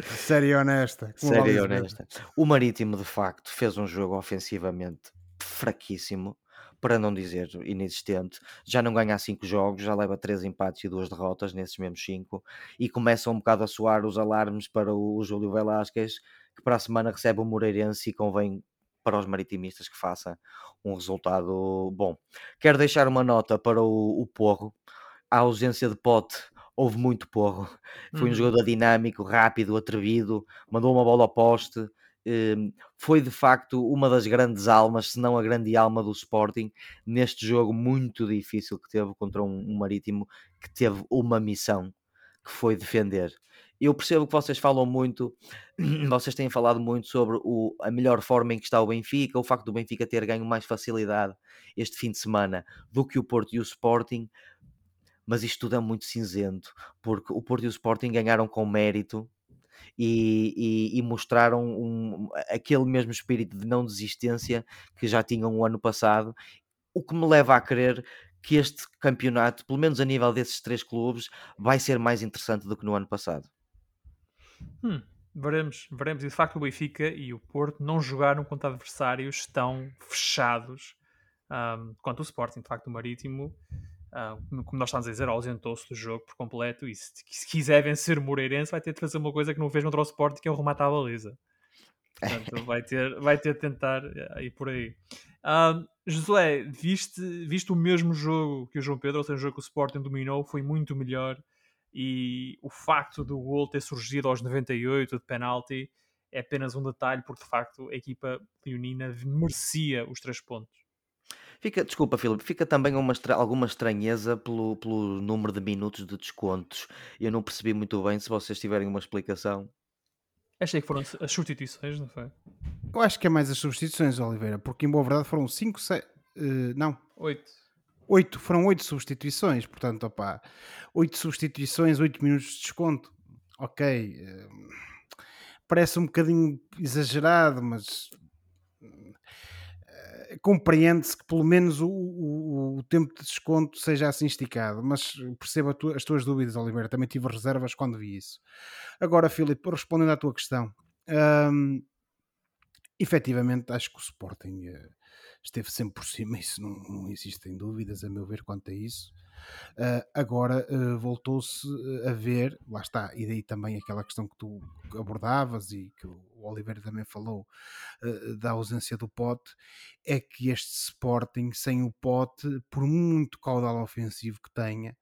Séria e honesta. séria e honesta. O Marítimo, de facto, fez um jogo ofensivamente fraquíssimo, para não dizer inexistente. Já não ganha 5 jogos, já leva 3 empates e 2 derrotas nesses mesmos 5 e começa um bocado a soar os alarmes para o, o Júlio Velasquez, que para a semana recebe o Moreirense e convém para os maritimistas que faça um resultado bom. Quero deixar uma nota para o, o Porro. A ausência de pote, houve muito Porro. Foi um Uhum. jogador dinâmico, rápido, atrevido, mandou uma bola ao poste. hum, Foi de facto uma das grandes almas, se não a grande alma do Sporting, neste jogo muito difícil que teve contra um, um Marítimo que teve uma missão que foi defender. Eu percebo que vocês falam muito, vocês têm falado muito sobre o, a melhor forma em que está o Benfica, o facto do Benfica ter ganho mais facilidade este fim de semana do que o Porto e o Sporting, mas isto tudo é muito cinzento, porque o Porto e o Sporting ganharam com mérito e, e- e mostraram um- aquele mesmo espírito de não desistência que já tinham o ano passado, o que me leva a crer que este campeonato, pelo menos a nível desses três clubes, vai ser mais interessante do que no ano passado. Hum, veremos, veremos. E de facto o Benfica e o Porto não jogaram contra adversários tão fechados ahm, quanto o Sporting. De facto o Marítimo, ah, como nós estamos a dizer, ausentou-se do jogo por completo e se, se quiser vencer o Moreirense vai ter de fazer uma coisa que não fez contra o Sporting, que é o remate à baliza. Portanto, vai ter, vai ter de tentar eh, ir por aí. Ahm, Josué, viste, viste o mesmo jogo que o João Pedro, ou seja, o jogo que o Sporting dominou, foi muito melhor e o facto do gol ter surgido aos 98 de penalti é apenas um detalhe, porque de facto a equipa leonina merecia os três pontos. Fica, desculpa, Filipe, fica também uma alguma estranheza pelo, pelo número de minutos de descontos. Eu não percebi muito bem se vocês tiverem uma explicação. Achei que foram as substituições, não foi? Eu acho que é mais as substituições, Oliveira, porque em boa verdade foram 5, 6. não, Oito. 8, foram 8 substituições, portanto, opá, 8 substituições, 8 minutos de desconto. Ok, eh, parece um bocadinho exagerado, mas eh, compreende-se que pelo menos o, o- o tempo de desconto seja assim esticado, mas percebo tu- as tuas dúvidas, Oliveira, também tive reservas quando vi isso. Agora, Filipe, respondendo à tua questão, hum, efetivamente, acho que o Sporting uh, esteve sempre por cima, isso não, não existem dúvidas, a meu ver, quanto a isso. Uh, agora uh, voltou-se a ver, lá está, e daí também aquela questão que tu abordavas e que o Oliveira também falou uh, da ausência do pote, é que este Sporting sem o pote, por muito caudal ofensivo que tenha,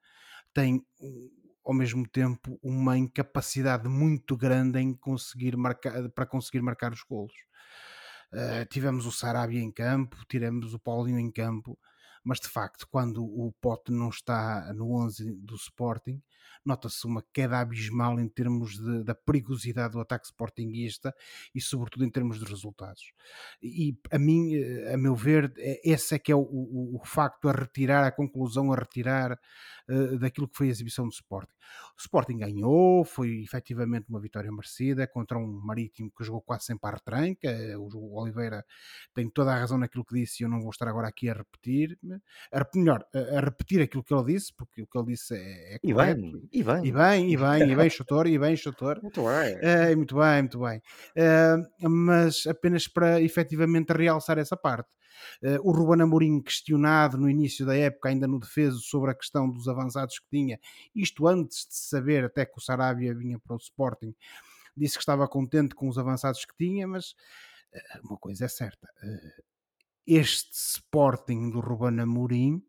tem ao mesmo tempo uma incapacidade muito grande em conseguir marcar, para conseguir marcar os golos. Tivemos o Sarabia em campo, tivemos o Paulinho em campo, mas de facto, quando o Pote não está no 11 do Sporting, nota-se uma queda abismal em termos de, da perigosidade do ataque sportinguista e, sobretudo, em termos de resultados. E a mim, a meu ver, é, esse é que é o, o, o facto a retirar, a conclusão a retirar uh, daquilo que foi a exibição do Sporting. O Sporting ganhou, foi efetivamente uma vitória merecida contra um Marítimo que jogou quase sempre à retranca. O Oliveira tem toda a razão naquilo que disse e eu não vou estar agora aqui a repetir, a, melhor, a, a repetir aquilo que ele disse, porque o que ele disse é, é correto. E bem, e bem. E bem, e bem, e bem, Chutor, e bem, Chutor. Muito bem. É, muito bem, muito bem. Uh, mas apenas para efetivamente realçar essa parte. Uh, o Ruben Amorim questionado no início da época, ainda no defeso, sobre a questão dos avançados que tinha, isto antes de saber até que o Sarabia vinha para o Sporting, disse que estava contente com os avançados que tinha, mas uh, uma coisa é certa, uh, este Sporting do Ruben Amorim,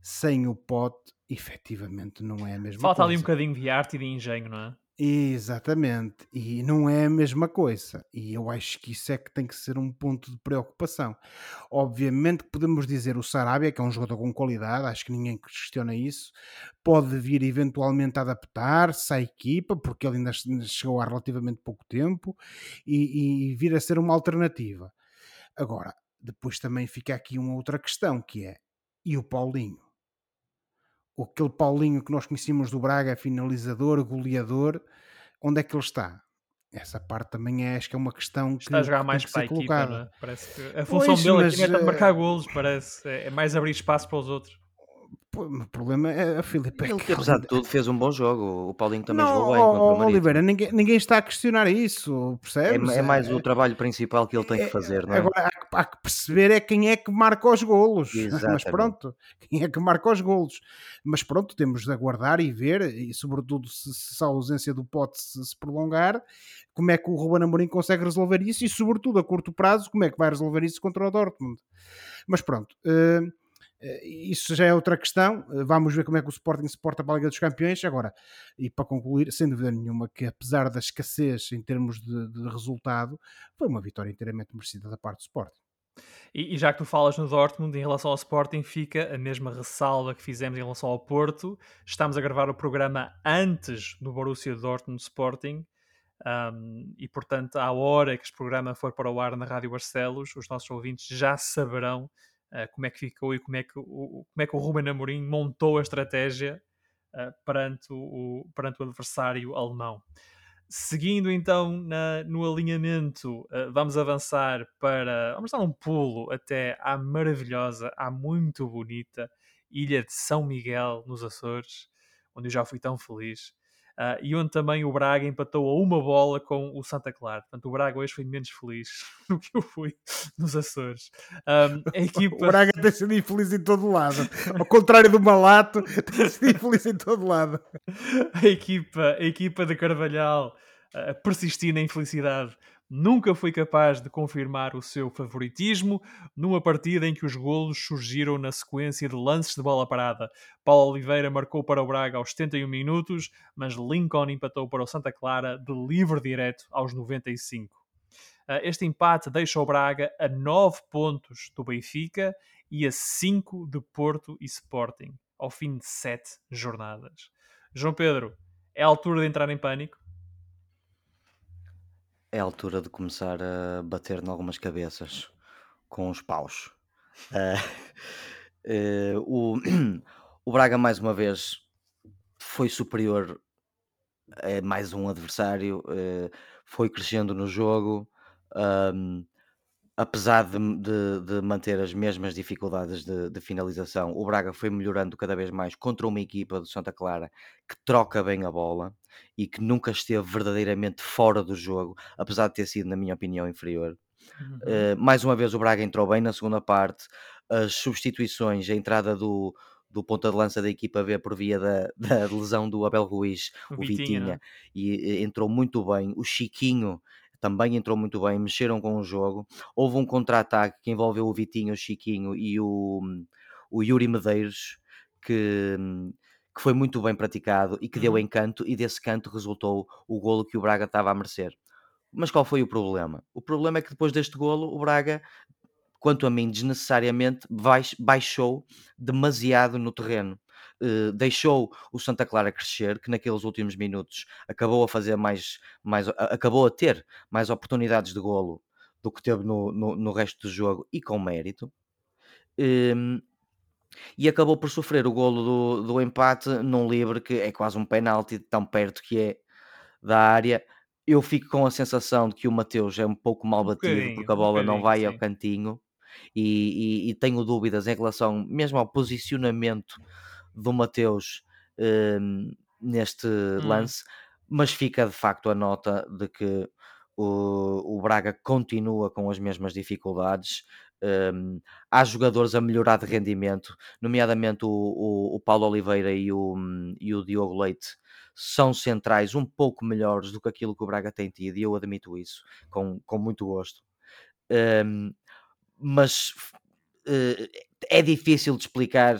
sem o pote, efetivamente não é a mesma Falta coisa. ali um bocadinho de arte e de engenho, não é? Exatamente, e não é a mesma coisa, e eu acho que isso é que tem que ser um ponto de preocupação. Obviamente que podemos dizer o Sarabia, que é um jogador com qualidade, acho que ninguém questiona isso, pode vir eventualmente a adaptar-se à equipa, porque ele ainda chegou há relativamente pouco tempo, e, e vir a ser uma alternativa. Agora, depois também fica aqui uma outra questão, que é, e o Paulinho? aquele Paulinho que nós conhecíamos do Braga, finalizador, goleador, onde é que ele está? Essa parte também é, acho que é uma questão que está a jogar mais para a equipa, é? Parece que a função pois, dele mas, aqui é marcar golos, parece, é, é mais abrir espaço para os outros. O problema é a Filipe. Ele, que, apesar de tudo, fez um bom jogo. O Paulinho também não, jogou bem. Oh, Oliveira, ninguém, ninguém está a questionar isso, percebes? É, é mais é, o trabalho principal que ele tem que é, fazer, não é? Agora, há, há, que perceber é quem é que marca os golos. Exatamente. Mas pronto, quem é que marca os golos. Mas pronto, temos de aguardar e ver, e sobretudo se, se a ausência do pote se, se, prolongar, como é que o Ruben Amorim consegue resolver isso e, sobretudo, a curto prazo, como é que vai resolver isso contra o Dortmund. Mas pronto. Uh, isso já é outra questão. Eh, vamos ver como é que o Sporting se porta para a Liga dos Campeões. Agora, e para concluir, sem dúvida nenhuma, que apesar da escassez em termos de, de resultado, foi uma vitória inteiramente merecida da parte do Sporting. E, e, já que tu falas no Dortmund, em relação ao Sporting, fica a mesma ressalva que fizemos em relação ao Porto. Estamos a gravar o programa antes do Borussia Dortmund Sporting. Um, e portanto, à hora que este programa for para o ar na Rádio Barcelos, os nossos ouvintes já saberão como é que ficou e como é que o, como é que o Ruben Amorim montou a estratégia uh, perante, o, perante o adversário alemão. Seguindo então na, no alinhamento, uh, vamos avançar para. Vamos dar um pulo até à maravilhosa, à muito bonita ilha de São Miguel, nos Açores, onde eu já fui tão feliz. Uh, e onde também o Braga empatou a uma bola com o Santa Clara. Portanto, o Braga hoje foi menos feliz do que eu fui nos Açores. Um, a equipa... O Braga tem sido infeliz em todo lado. Ao contrário do Malato, tem sido infeliz em todo lado. A equipa, a equipa de Carvalhal uh, persistir na infelicidade nunca foi capaz de confirmar o seu favoritismo numa partida em que os golos surgiram na sequência de lances de bola parada. Paulo Oliveira marcou para o Braga aos 71 minutos, mas Lincoln empatou para o Santa Clara de livre direto aos 95. Ah, este empate deixa o Braga a 9 pontos do Benfica e a 5 de Porto e Sporting, ao fim de 7 jornadas. João Pedro, é a altura de entrar em pânico? É a altura de começar a bater em algumas cabeças com os paus. Uh, uh, o, o Braga, mais uma vez, foi superior a mais um adversário, uh, foi crescendo no jogo. Apesar de, de, de, manter as mesmas dificuldades de, de, finalização, o Braga foi melhorando cada vez mais contra uma equipa do Santa Clara que troca bem a bola e que nunca esteve verdadeiramente fora do jogo, apesar de ter sido, na minha opinião, inferior. Uhum. Uh, mais uma vez o Braga entrou bem na segunda parte, as substituições, a entrada do, do ponta de lança da equipa B por via da, da lesão do Abel Ruiz, O o Vitinha, Vitinha, não é? e eh, entrou muito bem. O Chiquinho também entrou muito bem, mexeram com o jogo. Houve um contra-ataque que envolveu o Vitinho, o Chiquinho e o, o Yuri Medeiros, que, que foi muito bem praticado e que deu Uhum. encanto, e desse canto resultou o golo que o Braga estava a merecer. Mas qual foi o problema? O problema é que depois deste golo, o Braga, quanto a mim, desnecessariamente baix- baixou demasiado no terreno. Eh, deixou o Santa Clara crescer, que naqueles últimos minutos acabou a fazer mais, mais a- acabou a ter mais oportunidades de golo do que teve no, no, no resto do jogo e com mérito. Em, e acabou por sofrer o golo do, do empate num livre que é quase um penalti, tão perto que é da área. Eu fico com a sensação de que o Mateus é um pouco mal Um batido porque a um bola não bocadinho, vai ao sim. cantinho e, e- e tenho dúvidas em relação mesmo ao posicionamento do Mateus hum, neste lance, mas fica de facto a nota de que o, o Braga continua com as mesmas dificuldades. hum, há jogadores a melhorar de rendimento, nomeadamente o, o- o Paulo Oliveira e o, hum, e o Diogo Leite são centrais um pouco melhores do que aquilo que o Braga tem tido, e eu admito isso com, com muito gosto. Hum, mas eh, é difícil de explicar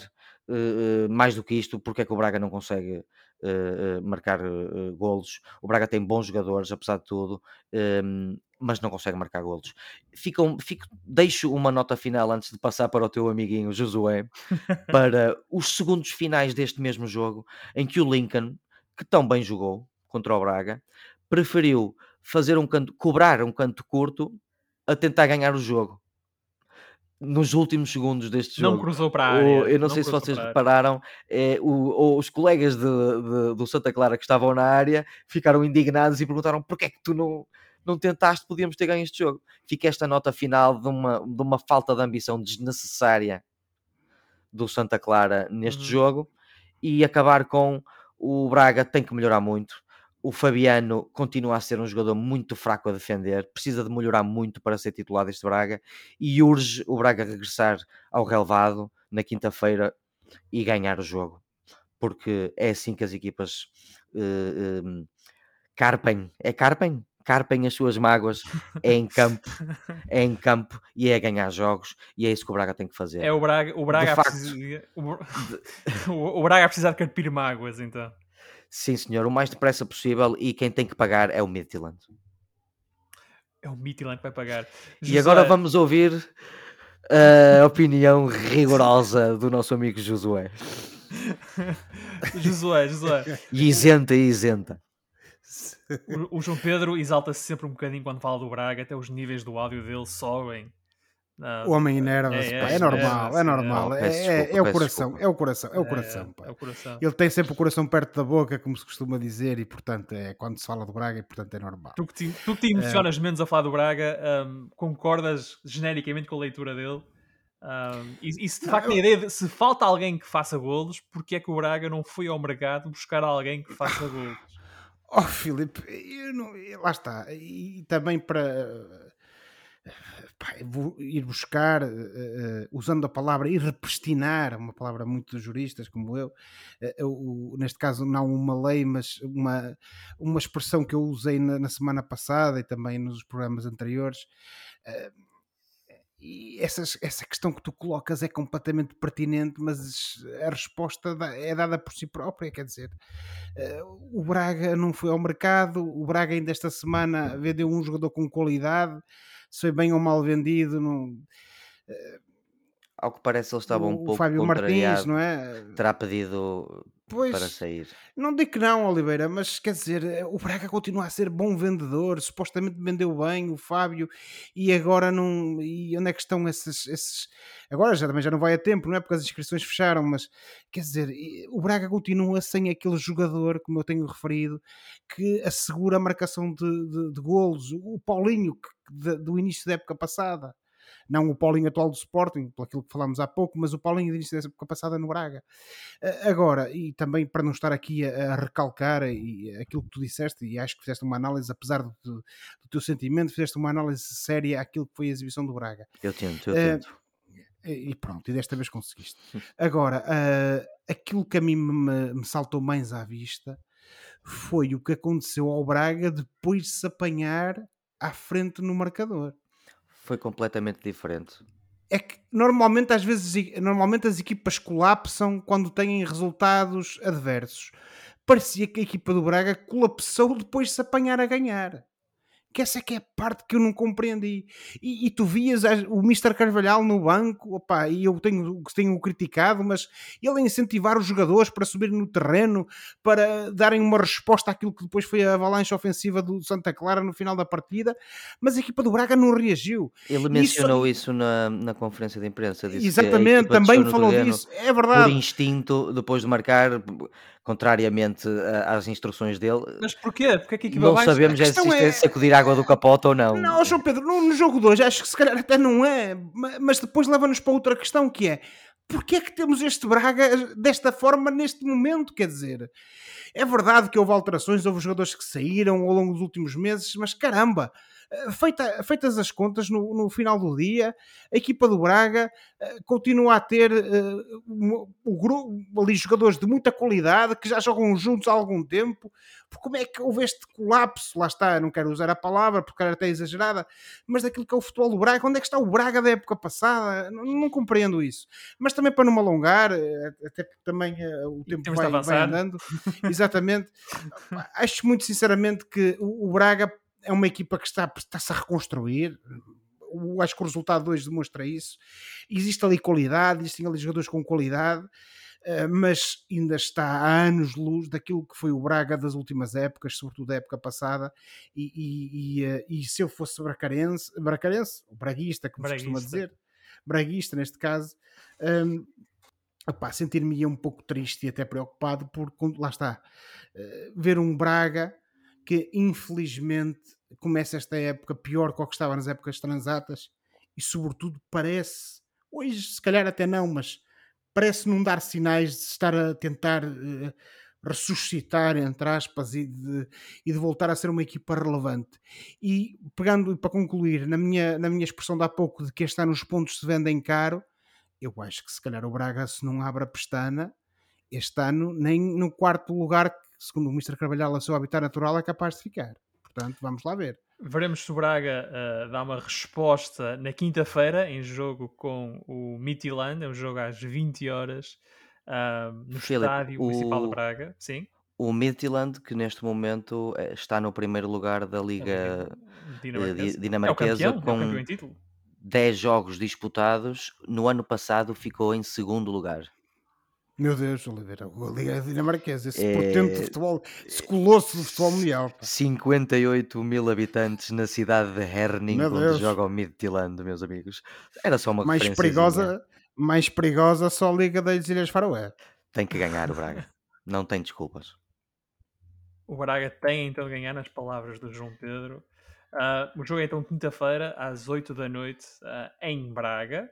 eh, eh, mais do que isto porque é que o Braga não consegue eh, marcar eh, golos. O Braga tem bons jogadores, apesar de tudo, ehm, mas não consegue marcar golos. Ficam, fico, deixo uma nota final antes de passar para o teu amiguinho Josué para os segundos finais deste mesmo jogo em que o Lincoln, que tão bem jogou contra o Braga, preferiu fazer um canto, cobrar um canto curto a tentar ganhar o jogo nos últimos segundos deste Não jogo. cruzou para a O- área. eu não, sei se vocês repararam, é, o- o- os colegas de- de- do Santa Clara que estavam na área ficaram indignados e perguntaram porque é que tu não, não tentaste, podíamos ter ganho este jogo. Fica esta nota final de uma, de uma falta de ambição desnecessária do Santa Clara neste Uhum. jogo e acabar com o Braga tem que melhorar muito. O Fabiano continua a ser um jogador muito fraco a defender, precisa de melhorar muito para ser titular deste Braga e urge o Braga regressar ao relevado na quinta-feira e ganhar o jogo, porque é assim que as equipas eh, eh, carpem, é carpem? Carpem as suas mágoas, é em campo, é em campo e é ganhar jogos e é isso que o Braga tem que fazer. É o Braga, o Braga, a facto, precisa- o, o- o Braga a precisar de carpir mágoas, então. Sim, senhor, o mais depressa possível e quem tem que pagar é o Midtjylland. É o Midtjylland que vai pagar. E agora vamos ouvir a opinião rigorosa do nosso amigo Josué. Josué, Josué. E isenta e isenta. O, o João Pedro exalta-se sempre um bocadinho quando fala do Braga, até os níveis do áudio dele sobem. Ah, O homem enerva-se, É, pá, é, é, normal, é, é, é, normal. é. É, Peço é- é o coração, é o coração, é o é, coração. pá. é o coração. Ele tem sempre o coração perto da boca, como se costuma dizer, e portanto é quando se fala do Braga, e portanto é normal. Tu que te, tu que te emocionas menos a falar do Braga, ahm, concordas genericamente com a leitura dele? Ahm, e, e se de Não, facto eu- a ideia de se falta alguém que faça golos, porque é que o Braga não foi ao mercado buscar alguém que faça golos? Oh, Filipe, eu não- lá está. E também para pá, eu ir buscar, eh, usando a palavra ir repristinar, uma palavra muito dos juristas como eu, eh, o- neste caso não uma lei, mas uma, uma expressão que eu usei na, na semana passada e também nos programas anteriores. eh, e essas, essa questão que tu colocas é completamente pertinente, mas a resposta é dada por si própria. Quer dizer, o Braga não foi ao mercado, o Braga ainda esta semana vendeu um jogador com qualidade, se foi bem ou mal vendido, não, Ao que parece, ele estava um o, pouco Fábio Martins, não é? Terá pedido Pois, para sair. não digo que não, Oliveira, mas quer dizer, eh, o Braga continua a ser bom vendedor, supostamente vendeu bem o Fábio, e agora não. E onde é que estão esses. esses agora já também já não vai a tempo, não é? Porque as inscrições fecharam, mas quer dizer, o Braga continua sem aquele jogador, como eu tenho referido, que assegura a marcação de, de, de golos. O Paulinho, que, de- do início da época passada. não o Paulinho atual do Sporting, por aquilo que falámos há pouco, mas o Paulinho de início da época passada no Braga. Uh, agora, e também para não estar aqui a, a recalcar e, aquilo que tu disseste, e acho que fizeste uma análise, apesar do, do, teu sentimento, fizeste uma análise séria àquilo que foi a exibição do Braga. Eu tento, eu tento. E pronto, e desta vez conseguiste. Agora, uh, aquilo que a mim me, me, saltou mais à vista foi o que aconteceu ao Braga depois de se apanhar à frente no marcador. Foi completamente diferente. É que normalmente, às vezes, normalmente as equipas colapsam quando têm resultados adversos. Parecia que a equipa do Braga colapsou depois de se apanhar a ganhar que essa é que é a parte que eu não compreendi. E, e tu vias o Mr. Carvalhal no banco, opa, e eu tenho, tenho criticado, mas ele a incentivar os jogadores para subirem no terreno, para darem uma resposta àquilo que depois foi a avalanche ofensiva do Santa Clara no final da partida, mas a equipa do Braga não reagiu. Ele mencionou isso, isso na, na conferência de imprensa. Exatamente, também falou disso. É verdade. Por instinto, depois de marcar, contrariamente às instruções dele. Mas porquê? É que Não sabemos se isto é... é sacudir água do capote ou não. Não, João Pedro, no, jogo 2 acho que se calhar até não é, mas depois leva-nos para outra questão que é porque é que temos este Braga desta forma neste momento? Quer dizer, é verdade que houve alterações, houve jogadores que saíram ao longo dos últimos meses, mas caramba, eh, feita, feitas as contas no, no, final do dia, a equipa do Braga uh, continua a ter uh, o grupo ali jogadores de muita qualidade que já jogam juntos há algum tempo. Como é que houve este colapso? Lá está, não quero usar a palavra porque era até exagerada, mas daquilo que é o futebol do Braga, onde é que está o Braga da época passada? Não, não compreendo isso. Mas também para não me alongar, até porque também o tempo vai, vai andando, exatamente. Acho muito sinceramente que o Braga é uma equipa que está, está-se a reconstruir. Eu acho que o resultado 2 demonstra isso. Existe ali qualidade, existem ali jogadores com qualidade, eh, mas ainda está a anos-luz daquilo que foi o Braga das últimas épocas, sobretudo da época passada. E, e, e, eh, e se eu fosse bracarense, bracarense, o braguista, como se costuma dizer, braguista neste caso, um, sentir-me um pouco triste e até preocupado por, lá está, uh, ver um Braga que infelizmente começa esta época pior que o que estava nas épocas transatas e sobretudo parece, hoje se calhar até não, mas parece não dar sinais de estar a tentar uh, ressuscitar, entre aspas, e de, e de voltar a ser uma equipa relevante. E pegando para concluir, na minha, na minha expressão de há pouco de que este ano os pontos se vendem caro, eu acho que se calhar o Braga, se não abre a pestana, este ano nem no quarto lugar segundo o Mr. Carvalhal, a seu habitat natural é capaz de ficar. Portanto, vamos lá ver. Veremos se o Braga uh, dá uma resposta na quinta-feira em jogo com o Midtjylland, é um jogo às 20 horas uh, no Filipe, estádio o... municipal de Braga. Sim. O Midtjylland, que neste momento eh, está no primeiro lugar da Liga dinamarquesa, dinamarquesa é campeão, com é 10 jogos disputados. No ano passado ficou em segundo lugar. Meu Deus, Oliveira, a Liga Dinamarquesa, esse é... potente de futebol, esse colosso do futebol mundial. Pá. 58 mil habitantes na cidade de Herning, onde Deus. joga o Midtjylland, meus amigos. Era só uma mais perigosa, mais perigosa só a Liga das Ilhas Faroé. Tem que ganhar o Braga, não tem desculpas. O Braga tem então de ganhar, nas palavras do João Pedro. Uh, o jogo é então quinta-feira, às 8 da noite, uh, em Braga.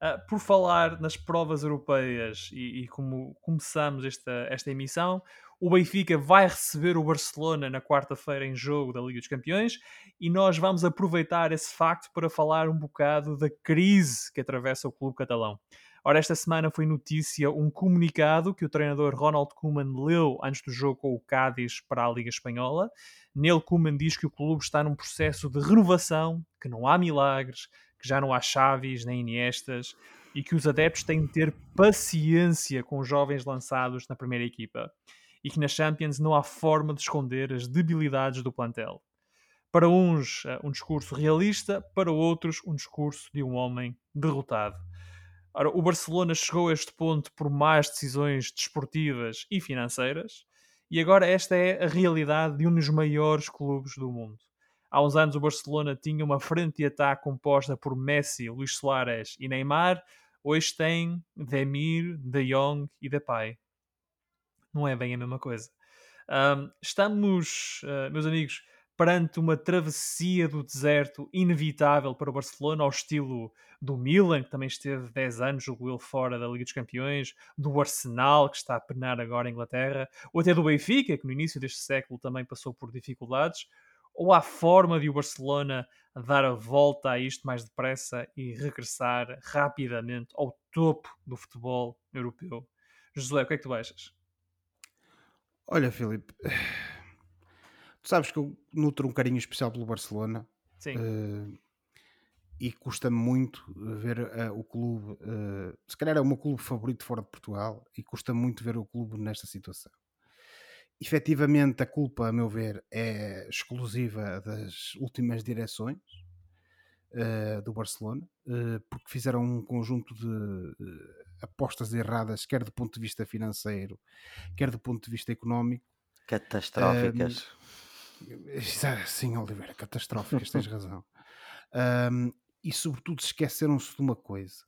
Uh, por falar nas provas europeias e, e, como começamos esta, esta emissão, o Benfica vai receber o Barcelona na quarta-feira em jogo da Liga dos Campeões e nós vamos aproveitar esse facto para falar um bocado da crise que atravessa o clube catalão. Ora, esta semana foi notícia um comunicado que o treinador Ronald Koeman leu antes do jogo com o Cádiz para a Liga Espanhola. Nele, Koeman diz que o clube está num processo de renovação, que não há milagres, que já não há Chaves nem Iniestas e que os adeptos têm de ter paciência com os jovens lançados na primeira equipa e que na Champions não há forma de esconder as debilidades do plantel. Para uns, eh, um discurso realista, para outros, um discurso de um homem derrotado. Ora, o Barcelona chegou a este ponto por más decisões desportivas e financeiras, e agora esta é a realidade de um dos maiores clubes do mundo. Há uns anos o Barcelona tinha uma frente de ataque composta por Messi, Luís Soares e Neymar. Hoje tem Demir, De Jong e Depay. Não é bem a mesma coisa. Um, estamos, uh, meus amigos, perante uma travessia do deserto inevitável para o Barcelona, ao estilo do Milan, que também esteve 10 anos, julgo ele, fora da Liga dos Campeões, do Arsenal, que está a penar agora em Inglaterra, ou até do Benfica, que no início deste século também passou por dificuldades, ou há forma de o Barcelona dar a volta a isto mais depressa e regressar rapidamente ao topo do futebol europeu? José, o que é que tu achas? Olha, Filipe, tu sabes que eu nutro um carinho especial pelo Barcelona. Sim. Uh, e custa-me muito ver uh, o clube, uh, se calhar é o meu clube favorito fora de Portugal, e custa muito ver o clube nesta situação. Efetivamente, a culpa, a meu ver, é exclusiva das últimas direções uh, do Barcelona, porque fizeram um conjunto de apostas erradas, quer do ponto de vista financeiro, quer do ponto de vista económico. Catastróficas. sim, Oliveira, catastróficas, tens razão. E sobretudo esqueceram-se de uma coisa.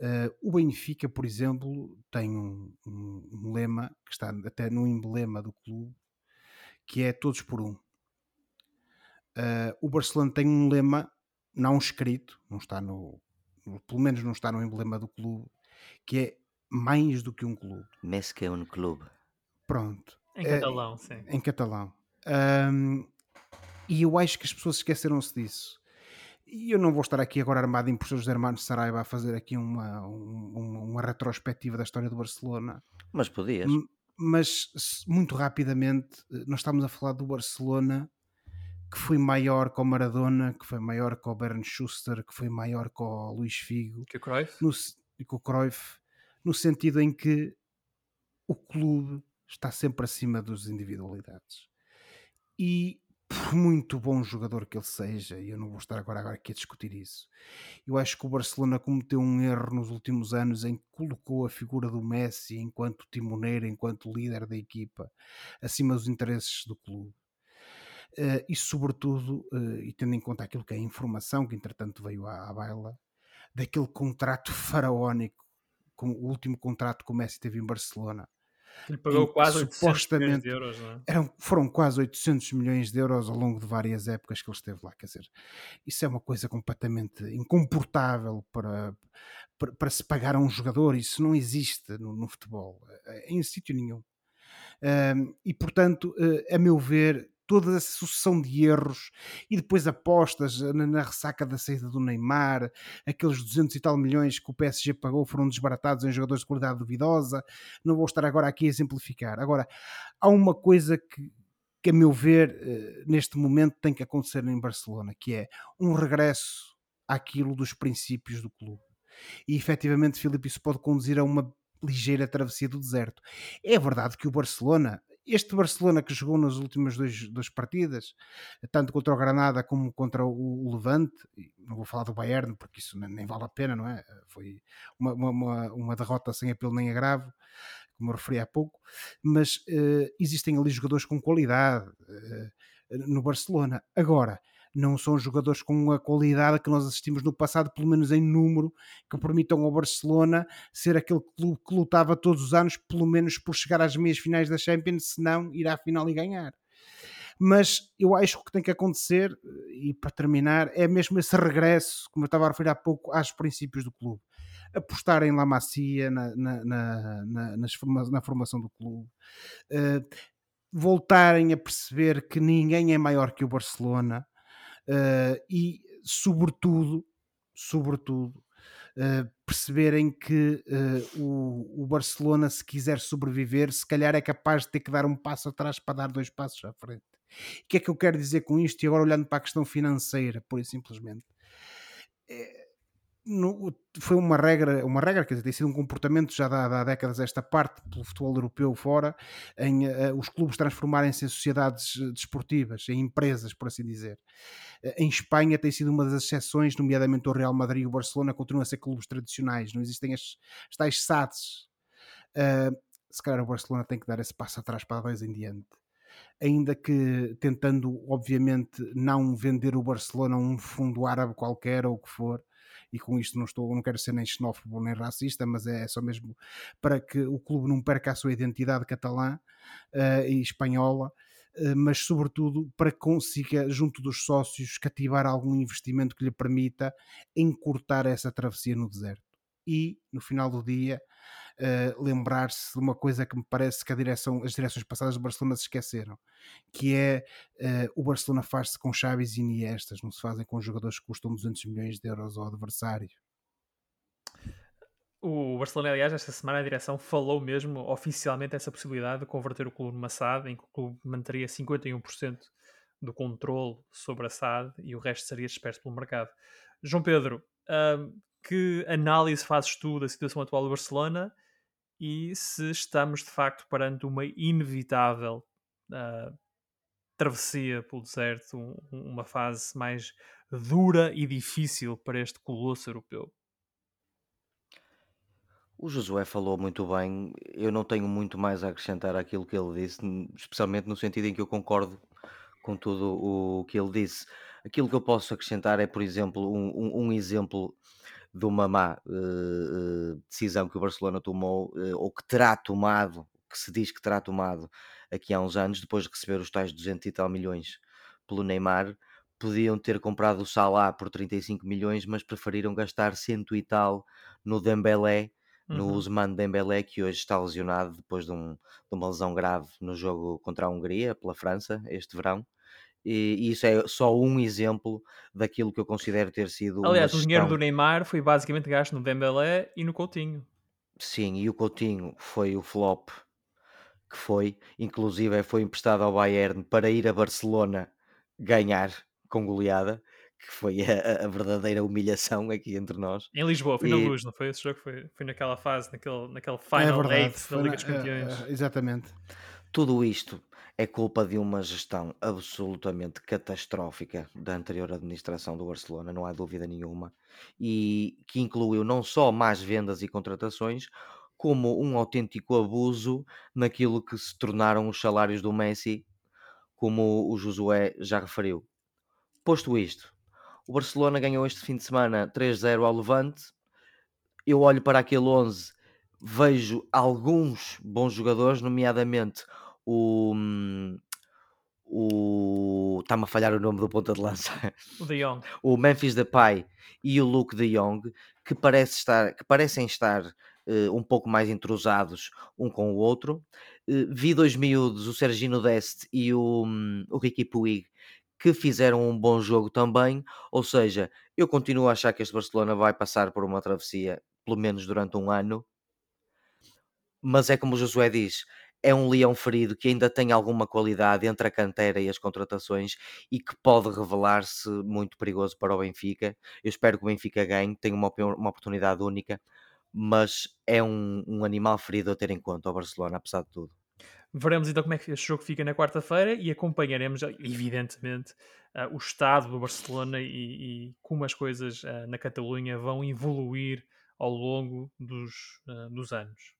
Uh, o Benfica, por exemplo, tem um, um, um, lema que está até no emblema do clube, que é todos por um. Uh, o Barcelona tem um lema não escrito, não está no, pelo menos não está no emblema do clube, que é mais do que um clube. Més que um clube. Pronto. Em catalão, sim. Em catalão. Um, e eu acho que as pessoas esqueceram-se disso. E eu não vou estar aqui agora armado em professores de Hermanos Saraiva a fazer aqui uma, uma, uma retrospectiva da história do Barcelona. Mas podias. Mas muito rapidamente, eh, nós estamos a falar do Barcelona que foi maior com o Maradona, que foi maior com o Bern Schuster, que foi maior com o Luís Figo. Que o Cruyff. No, e com o Cruyff, no sentido em que o clube está sempre acima das individualidades. E por muito bom jogador que ele seja, e eu não vou estar agora, agora aqui a discutir isso, eu acho que o Barcelona cometeu um erro nos últimos anos em que colocou a figura do Messi enquanto timoneiro, enquanto líder da equipa, acima dos interesses do clube. Uh, e sobretudo, uh, e tendo em conta aquilo que é a informação que entretanto veio à, à baila, daquele contrato faraónico, com o último contrato que o Messi teve em Barcelona, ele pagou quase 800 milhões de euros, não é? Eram, foram quase 800 milhões de euros ao longo de várias épocas que ele esteve lá. Quer dizer, isso é uma coisa completamente incomportável para, para, para se pagar a um jogador. Isso não existe no, no futebol, eh, em sítio nenhum. Um, e portanto, uh, a meu ver, toda essa sucessão de erros e depois apostas na, na, ressaca da saída do Neymar, aqueles 200 e tal milhões que o PSG pagou foram desbaratados em jogadores de qualidade duvidosa. Não vou estar agora aqui a exemplificar. Agora, há uma coisa que, que a meu ver, eh, neste momento tem que acontecer em Barcelona, que é um regresso àquilo dos princípios do clube. E efetivamente, Filipe, isso pode conduzir a uma ligeira travessia do deserto. É verdade que o Barcelona este Barcelona que jogou nas últimas duas partidas, tanto contra o Granada como contra o, Levante, não vou falar do Bayern porque isso nem, vale a pena, não é? Foi uma, uma, uma derrota sem apelo nem agravo, como eu referi há pouco, mas uh, existem ali jogadores com qualidade uh, no Barcelona. Agora, não são jogadores com a qualidade que nós assistimos no passado, pelo menos em número, que permitam ao Barcelona ser aquele clube que lutava todos os anos, pelo menos por chegar às meias finais da Champions, se não ir à final e ganhar. Mas eu acho que o que tem que acontecer, e para terminar, é mesmo esse regresso, como eu estava a referir há pouco, aos princípios do clube apostar em La Macia na, na, na, na, formação do clube, uh, voltarem a perceber que ninguém é maior que o Barcelona, uh, e, sobretudo, sobretudo, uh, perceberem que uh, o, o, Barcelona, se quiser sobreviver, se calhar é capaz de ter que dar um passo atrás para dar dois passos à frente. O que é que eu quero dizer com isto? E agora olhando para a questão financeira, pura e simplesmente. No, foi uma regra, uma regra, quer dizer, tem sido um comportamento já há, décadas esta parte pelo futebol europeu fora, em uh, os clubes transformarem-se em sociedades desportivas, em empresas, por assim dizer. Uh, em Espanha tem sido uma das exceções, nomeadamente o Real Madrid e o Barcelona continuam a ser clubes tradicionais, não existem as, as tais SADs. Uh, se calhar o Barcelona tem que dar esse passo atrás para dois em diante ainda que tentando, obviamente, não vender o Barcelona a um fundo árabe qualquer ou o que for, e com isto não estou, não quero ser nem xenófobo nem racista, mas é só mesmo para que o clube não perca a sua identidade catalã uh, e espanhola. eh, mas sobretudo para que consiga, junto dos sócios, cativar algum investimento que lhe permita encurtar essa travessia no deserto. E, no final do dia, uh, lembrar-se de uma coisa que me parece que direção, as direções passadas do Barcelona se esqueceram, que é uh, o Barcelona faz-se com chaves e Iniestas, não se fazem com jogadores que custam 200 milhões de euros ao adversário. O Barcelona, aliás, esta semana a direção falou mesmo oficialmente essa possibilidade de converter o clube numa SAD, em que o clube manteria 51% do controle sobre a SAD e o resto seria disperso pelo mercado. João Pedro, uh, que análise fazes tu da situação atual do Barcelona e se estamos de facto perante uma inevitável uh, travessia pelo deserto, um, uma fase mais dura e difícil para este colosso europeu? O Josué falou muito bem, eu não tenho muito mais a acrescentar àquilo que ele disse, especialmente no sentido em que eu concordo com tudo o que ele disse. Aquilo que eu posso acrescentar é, por exemplo, um, um, um exemplo de uma má uh, decisão que o Barcelona tomou, uh, ou que terá tomado, que se diz que terá tomado aqui há uns anos, depois de receber os tais 200 e tal milhões pelo Neymar, podiam ter comprado o Salah por 35 milhões, mas preferiram gastar cento e tal no Dembélé, no uhum. Usman Dembélé, que hoje está lesionado depois de, um, de, uma lesão grave no jogo contra a Hungria, pela França, este verão. E, isso é só um exemplo daquilo que eu considero ter sido. Aliás, o dinheiro do Neymar foi basicamente gasto no Dembélé e no Coutinho. Sim, e o Coutinho foi o flop que foi, inclusive foi emprestado ao Bayern para ir a Barcelona ganhar com goleada, que foi a, a verdadeira humilhação aqui entre nós. Em Lisboa, foi e... na luz, não foi? Esse jogo foi, foi naquela fase, naquele, naquele é final é eight da Liga dos Campeões. É, exatamente. Tudo isto é culpa de uma gestão absolutamente catastrófica da anterior administração do Barcelona, não há dúvida nenhuma, e que incluiu não só más vendas e contratações, como um autêntico abuso naquilo que se tornaram os salários do Messi, como o Josué já referiu. Posto isto, o Barcelona ganhou este fim de semana 3-0 ao Levante. Eu olho para aquele 11, vejo alguns bons jogadores, nomeadamente o. o Está-me a falhar o nome do ponta de lança. O De Jong. O Memphis Depay e o Luke De Jong, que, parece estar, que parecem estar uh, um pouco mais entrosados um com o outro. Uh, vi dois miúdos, o Sergino Deste e o, um, o Ricky Puig, que fizeram um bom jogo também. Ou seja, eu continuo a achar que este Barcelona vai passar por uma travessia, pelo menos durante um ano. Mas é como o Josué diz, é um leão ferido que ainda tem alguma qualidade entre a cantera e as contratações e que pode revelar-se muito perigoso para o Benfica. Eu espero que o Benfica ganhe, tenha uma, uma oportunidade única, mas é um, um animal ferido a ter em conta o Barcelona, apesar de tudo. Veremos então como é que este jogo fica na quarta-feira e acompanharemos, evidentemente, uh, o estado do Barcelona e, e como as coisas uh, na Catalunha vão evoluir ao longo dos, uh, dos anos.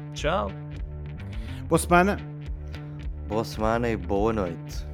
Tchau. Boa semana. Boa semana e boa noite.